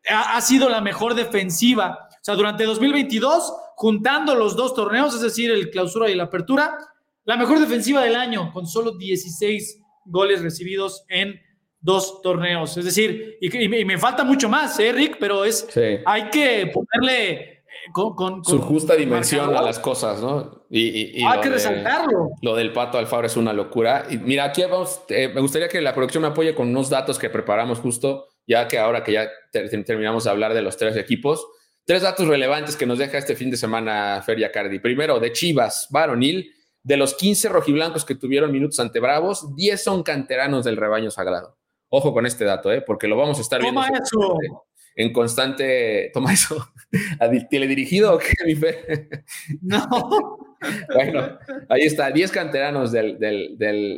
ha, ha sido la mejor defensiva o sea, durante 2022, juntando los dos torneos, es decir, el clausura y la apertura, la mejor defensiva del año, con solo 16 goles recibidos en dos torneos. Es decir, y, me falta mucho más, ¿eh, Rick? Pero es, hay que ponerle eh, con, su justa dimensión a las cosas, ¿no? Y, hay que resaltarlo. lo del Pato Alfaro es una locura. Y mira, aquí vamos, eh, me gustaría que la producción me apoye con unos datos que preparamos justo, ya que ahora que ya terminamos de hablar de los tres equipos, Tres datos relevantes que nos deja este fin de semana Feria Cardi. Primero, de Chivas, varonil, de los 15 rojiblancos que tuvieron minutos ante Bravos, 10 son canteranos del rebaño sagrado. Ojo con este dato, ¿eh? porque lo vamos a estar viendo en constante. Toma eso. ¿Teledirigido o qué, mi fe? No. bueno, ahí está. 10 canteranos del,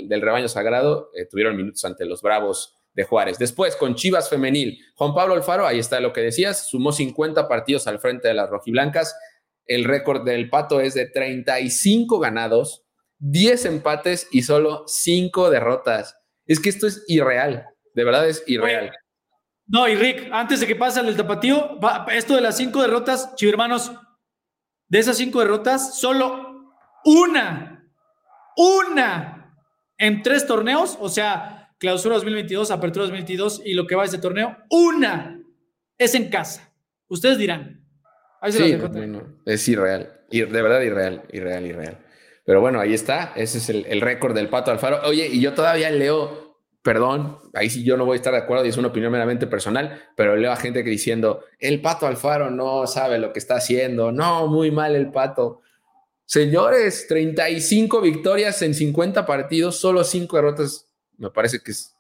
rebaño sagrado eh, tuvieron minutos ante los Bravos de Juárez. Después, con Chivas Femenil, Juan Pablo Alfaro, ahí está lo que decías, sumó 50 partidos al frente de las rojiblancas. El récord del Pato es de 35 ganados, 10 empates y solo 5 derrotas. Es que esto es irreal, de verdad es irreal. No, y Rick, antes de que pase el tapatío, esto de las cinco derrotas, hermanos, de esas cinco derrotas, solo una, una en tres torneos, o sea, clausura 2022, apertura 2022 y lo que va a ese torneo, una es en casa. Ustedes dirán. Ahí se sí, es irreal, de verdad irreal, irreal, irreal. Pero bueno, ahí está, ese es el, el récord del Pato Alfaro. Oye, y yo todavía leo perdón, ahí sí yo no voy a estar de acuerdo y es una opinión meramente personal, pero leo a gente que diciendo, el pato Alfaro no sabe lo que está haciendo, no, muy mal el pato. Señores, 35 victorias en 50 partidos, solo 5 derrotas, me parece que es,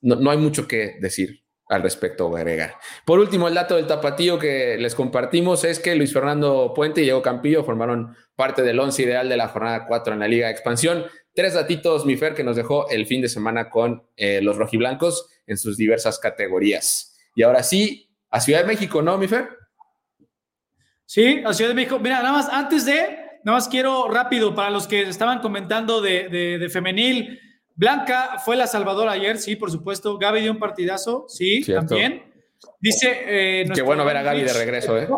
no, no hay mucho que decir al respecto agregar. Por último, el dato del tapatío que les compartimos es que Luis Fernando Puente y Diego Campillo formaron parte del once ideal de la jornada 4 en la Liga de Expansión. Tres datitos, mi Fer, que nos dejó el fin de semana con eh, los rojiblancos en sus diversas categorías. Y ahora sí, a Ciudad de México, ¿no, mi Fer? Sí, a Ciudad de México. Mira, nada más, antes de, nada más quiero rápido, para los que estaban comentando de, de, femenil, Blanca fue la salvadora ayer, sí, por supuesto. Gaby dio un partidazo, sí, también. Dice. Eh, Qué bueno ver a Gaby de regreso, ¿eh?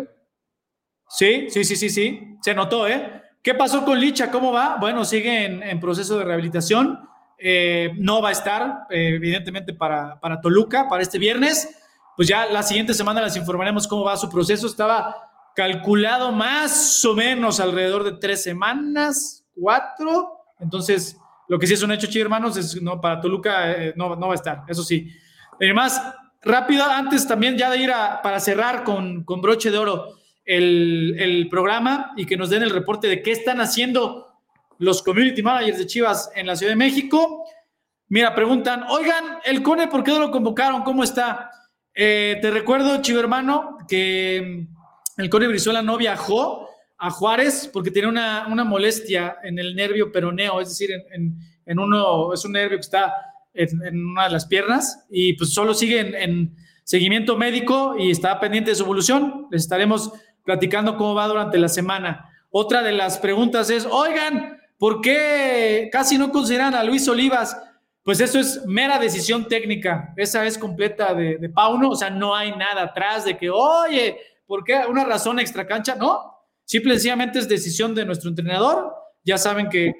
Sí, sí, sí, sí, sí. Se notó, ¿eh? ¿Qué pasó con Licha? ¿Cómo va? Bueno, sigue en, proceso de rehabilitación. Eh, no va a estar, eh, evidentemente, para, para Toluca, para este viernes. Pues ya la siguiente semana les informaremos cómo va su proceso. Estaba calculado más o menos alrededor de tres semanas, cuatro. Entonces, lo que sí es un hecho, chi hermanos, es no, para Toluca eh, no, no, va a estar, eso sí. Además, rápido, antes también ya de ir a, para cerrar con, con broche de oro el, programa y que nos den el reporte de qué están haciendo los community managers de Chivas en la Ciudad de México. Mira, preguntan, oigan, el Cone, ¿por qué no lo convocaron? ¿Cómo está? Eh, te recuerdo, chivo hermano, que el Cone Brizuela no viajó a Juárez porque tiene una, molestia en el nervio peroneo, es decir, en, uno, es un nervio que está en, una de las piernas y pues solo sigue en, en seguimiento médico y está pendiente de su evolución. Les estaremos platicando cómo va durante la semana. Otra de las preguntas es, oigan, ¿por qué casi no consideran a Luis Olivas? Pues eso es mera decisión técnica, esa es completa de, de Pauno, o sea, no hay nada atrás de que, oye, ¿por qué una razón extra cancha? No, simple y sencillamente es decisión de nuestro entrenador, ya saben que,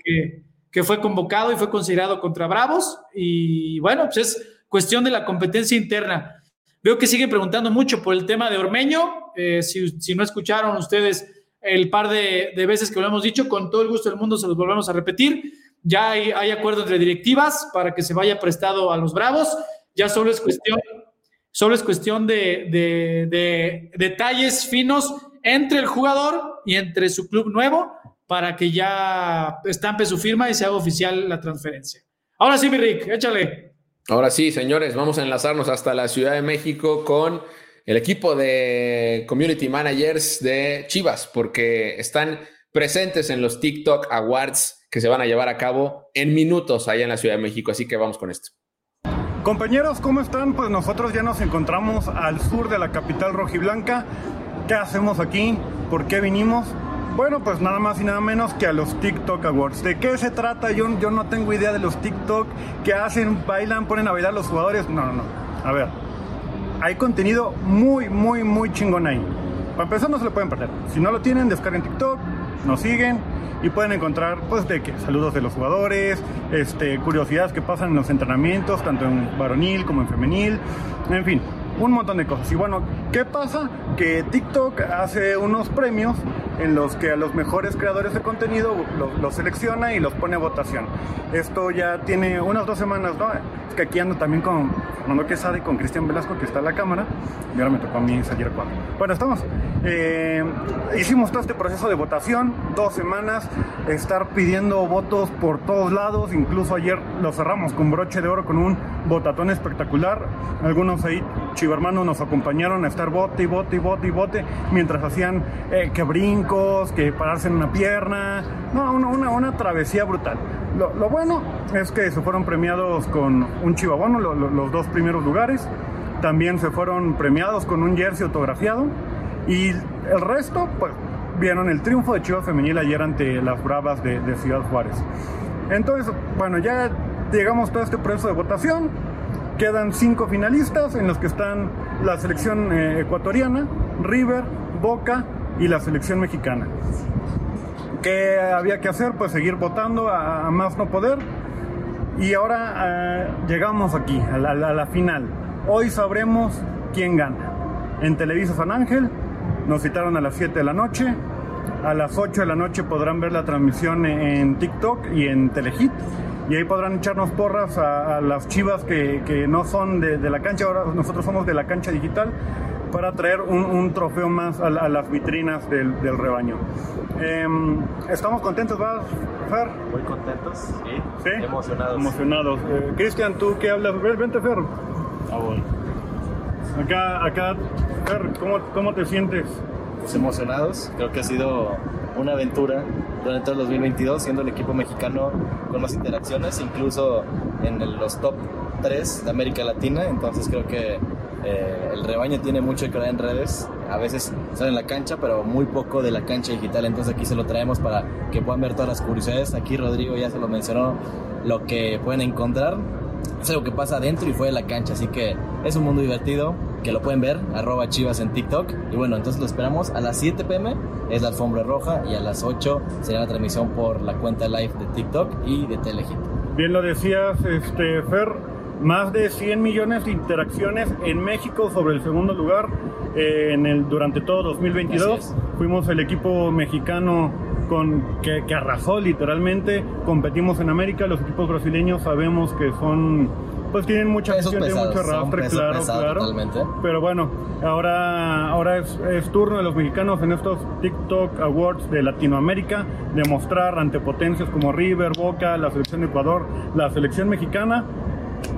que fue convocado y fue considerado contra Bravos, y bueno, pues es cuestión de la competencia interna. Veo que siguen preguntando mucho por el tema de Ormeño. Eh, si, no escucharon ustedes el par de, veces que lo hemos dicho, con todo el gusto del mundo se los volvemos a repetir. Ya hay, acuerdo entre directivas para que se vaya prestado a los Bravos. Ya solo es cuestión, solo es cuestión de, de detalles finos entre el jugador y entre su club nuevo para que ya estampe su firma y se haga oficial la transferencia. Ahora sí, mi Rick, échale. Ahora sí, señores, vamos a enlazarnos hasta la Ciudad de México con el equipo de Community Managers de Chivas, porque están presentes en los TikTok Awards que se van a llevar a cabo en minutos allá en la Ciudad de México. Así que vamos con esto. Compañeros, ¿cómo están? Pues nosotros ya nos encontramos al sur de la capital rojiblanca. ¿Qué hacemos aquí? ¿Por qué vinimos? Bueno, pues nada más y nada menos que a los TikTok Awards. ¿De qué se trata? Yo, yo no tengo idea de los TikTok. ¿Qué hacen? ¿Bailan? ¿Ponen a bailar los jugadores? No, no, no. A ver. Hay contenido muy, muy, muy chingón ahí. Para empezar, no se lo pueden perder. Si no lo tienen, descarguen TikTok, nos siguen y pueden encontrar, pues, de que saludos de los jugadores, este, curiosidades que pasan en los entrenamientos, tanto en varonil como en femenil, en fin, un montón de cosas. Y bueno, ¿qué pasa? Que TikTok hace unos premios en los que a los mejores creadores de contenido los, selecciona y los pone a votación. Esto ya tiene unas dos semanas, ¿no? Que aquí ando también con Fernando Quesada y con Cristian Velasco, que está en la cámara, y ahora me tocó a mí salir cuatro. Bueno, estamos. Eh, hicimos todo este proceso de votación, dos semanas, estar pidiendo votos por todos lados, incluso ayer lo cerramos con broche de oro con un votatón espectacular. Algunos ahí hermanos nos acompañaron a estar bote y bote y bote y bote mientras hacían eh, que brincos, que pararse en una pierna. No, una, una, travesía brutal. Lo, bueno es que se fueron premiados con un chivabono, los dos primeros lugares. También se fueron premiados con un jersey autografiado. Y el resto, pues, vieron el triunfo de Chivas Femenil ayer ante las Bravas de, Ciudad Juárez. Entonces, bueno, ya llegamos todo este proceso de votación Quedan cinco finalistas en los que están la selección eh, ecuatoriana, River, Boca y la selección mexicana. ¿Qué había que hacer? Pues seguir votando a, más no poder. Y ahora eh, llegamos aquí, a la, a la final. Hoy sabremos quién gana. En Televisa San Ángel nos citaron a las 7 de la noche. A las 8 de la noche podrán ver la transmisión en TikTok y en Telehit y ahí podrán echarnos porras a, las chivas que, no son de, la cancha, ahora nosotros somos de la cancha digital, para traer un, trofeo más a, las vitrinas del, rebaño. Em, ¿Estamos contentos, va, Fer? Muy contentos, sí. ¿Sí? Emocionados. Emocionados. Eh, Cristian, ¿tú qué hablas? Vente, Fer. Ah, bueno. Acá, acá, Fer, ¿cómo, cómo te sientes? Pues emocionados. Creo que ha sido una aventura durante el 2022, siendo el equipo mexicano con más interacciones, incluso en los top 3 de América Latina. Entonces creo que eh, el rebaño tiene mucho que ver en redes. A veces sale en la cancha, pero muy poco de la cancha digital. Entonces aquí se lo traemos para que puedan ver todas las curiosidades. Aquí Rodrigo ya se lo mencionó, lo que pueden encontrar es algo que pasa adentro y fuera de la cancha. Así que es un mundo divertido que lo pueden ver, arroba chivas en TikTok. Y bueno, entonces lo esperamos a las 7 pm, es la alfombra roja, y a las 8 será la transmisión por la cuenta live de TikTok y de Telehit. Bien lo decías, este, Fer, más de 100 millones de interacciones en México sobre el segundo lugar eh, en el, durante todo 2022. Fuimos el equipo mexicano con, que, que, arrasó literalmente. Competimos en América, los equipos brasileños sabemos que son pues tienen mucha afición, tienen mucho arrastre, claro, claro. Totalmente. Pero bueno, ahora, ahora es, es, turno de los mexicanos en estos TikTok Awards de Latinoamérica de mostrar ante potencias como River, Boca, la selección de Ecuador, la selección mexicana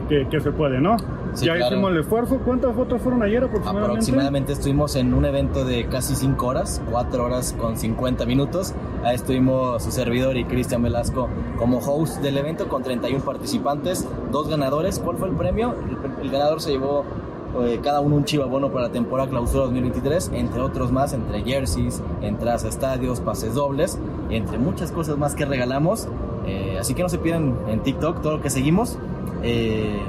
que, se puede, ¿no? ya hicimos el esfuerzo. ¿Cuántas fotos fueron ayer aproximadamente? Aproximadamente estuvimos en un evento de casi 5 horas, 4 horas con 50 minutos. Ahí estuvimos su servidor y Cristian Velasco como host del evento con 31 participantes, dos ganadores. ¿Cuál fue el premio? El, ganador se llevó eh, cada uno un chivabono para la temporada clausura 2023, entre otros más, entre jerseys, entradas a estadios, pases dobles, entre muchas cosas más que regalamos. Eh, así que no se pierdan en TikTok todo lo que seguimos. Eh,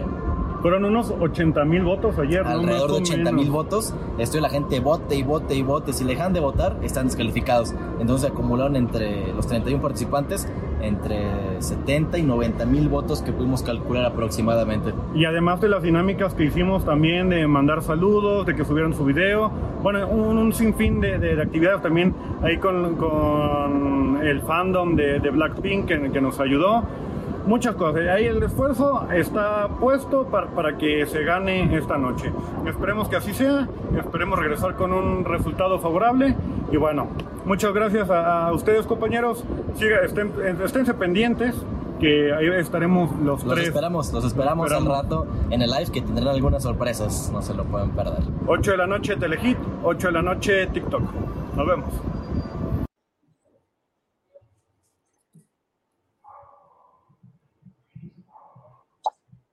fueron unos 80 mil votos ayer. Alrededor de 80 mil votos. Estoy la gente vote y vote y vote. Si le dejan de votar, están descalificados. Entonces acumularon entre los 31 participantes entre 70 y 90 mil votos que pudimos calcular aproximadamente. Y además de las dinámicas que hicimos también de mandar saludos, de que subieran su video, bueno, un, sinfín de, de, actividades también ahí con, con el fandom de, de Blackpink que, que nos ayudó muchas cosas. Ahí el esfuerzo está puesto para, que se gane esta noche. Esperemos que así sea, esperemos regresar con un resultado favorable y bueno, muchas gracias a, ustedes compañeros, Siga, estén, esténse pendientes que ahí estaremos los, los tres. Esperamos, los esperamos, al rato en el live que tendrán algunas sorpresas, no se lo pueden perder. 8 de la noche Telehit, 8 de la noche TikTok. Nos vemos.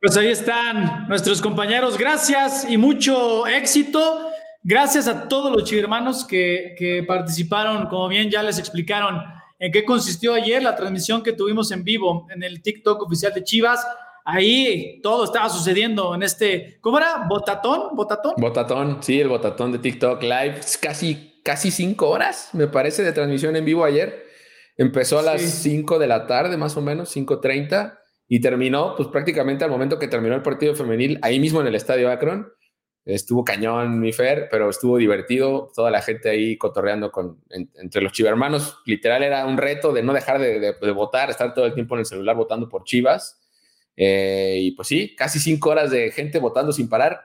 Pues ahí están nuestros compañeros. Gracias y mucho éxito. Gracias a todos los chivermanos que, que participaron. Como bien ya les explicaron en qué consistió ayer la transmisión que tuvimos en vivo en el TikTok oficial de Chivas. Ahí todo estaba sucediendo en este, ¿cómo era? ¿Botatón? ¿Botatón? Botatón, sí, el botatón de TikTok Live. Casi, casi cinco horas, me parece, de transmisión en vivo ayer. Empezó a las cinco de la tarde, más o menos, 5.30 y terminó, pues prácticamente al momento que terminó el partido femenil, ahí mismo en el estadio Akron. Estuvo cañón, mi Fer, pero estuvo divertido. Toda la gente ahí cotorreando con, entre los chivermanos. Literal era un reto de no dejar de, votar, estar todo el tiempo en el celular votando por Chivas. Eh, y pues sí, casi cinco horas de gente votando sin parar.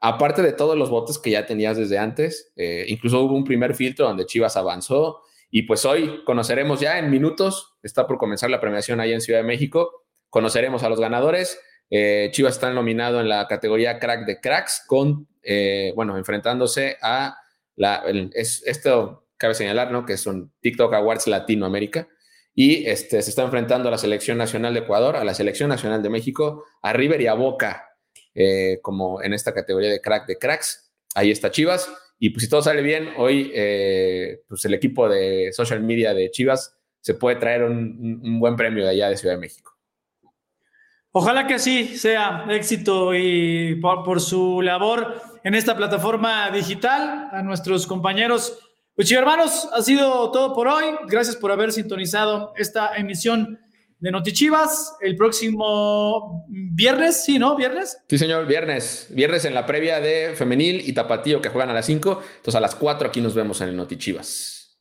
Aparte de todos los votos que ya tenías desde antes, eh, incluso hubo un primer filtro donde Chivas avanzó. Y pues hoy conoceremos ya en minutos, está por comenzar la premiación ahí en Ciudad de México, conoceremos a los ganadores. Eh, Chivas está nominado en la categoría crack de cracks con, eh, bueno, enfrentándose a la, esto cabe señalar, ¿no? Que son TikTok Awards Latinoamérica y este, se está enfrentando a la Selección Nacional de Ecuador, a la Selección Nacional de México, a River y a Boca, eh, como en esta categoría de crack de cracks. Ahí está Chivas. Y pues si todo sale bien, hoy pues el equipo de social media de Chivas se puede traer un buen premio de allá de Ciudad de México. Ojalá que así sea éxito y por, su labor en esta plataforma digital. A nuestros compañeros. Pues hermanos, ha sido todo por hoy. Gracias por haber sintonizado esta emisión de Notichivas. El próximo viernes, sí, ¿no? ¿Viernes? Sí, señor, viernes. Viernes en la previa de Femenil y Tapatío que juegan a las 5. Entonces a las 4 aquí nos vemos en el Notichivas.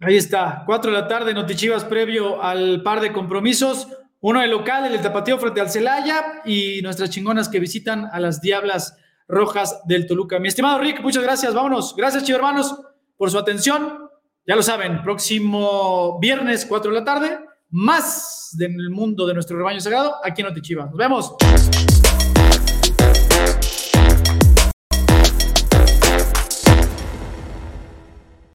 Ahí está, 4 de la tarde, Notichivas previo al par de compromisos. Uno el local, el Tapatío frente al Celaya y nuestras chingonas que visitan a las Diablas Rojas del Toluca. Mi estimado Rick, muchas gracias. Vámonos. Gracias, chicos hermanos, por su atención. Ya lo saben, próximo viernes, 4 de la tarde, más del mundo de nuestro rebaño sagrado aquí en Notichivas. Nos vemos.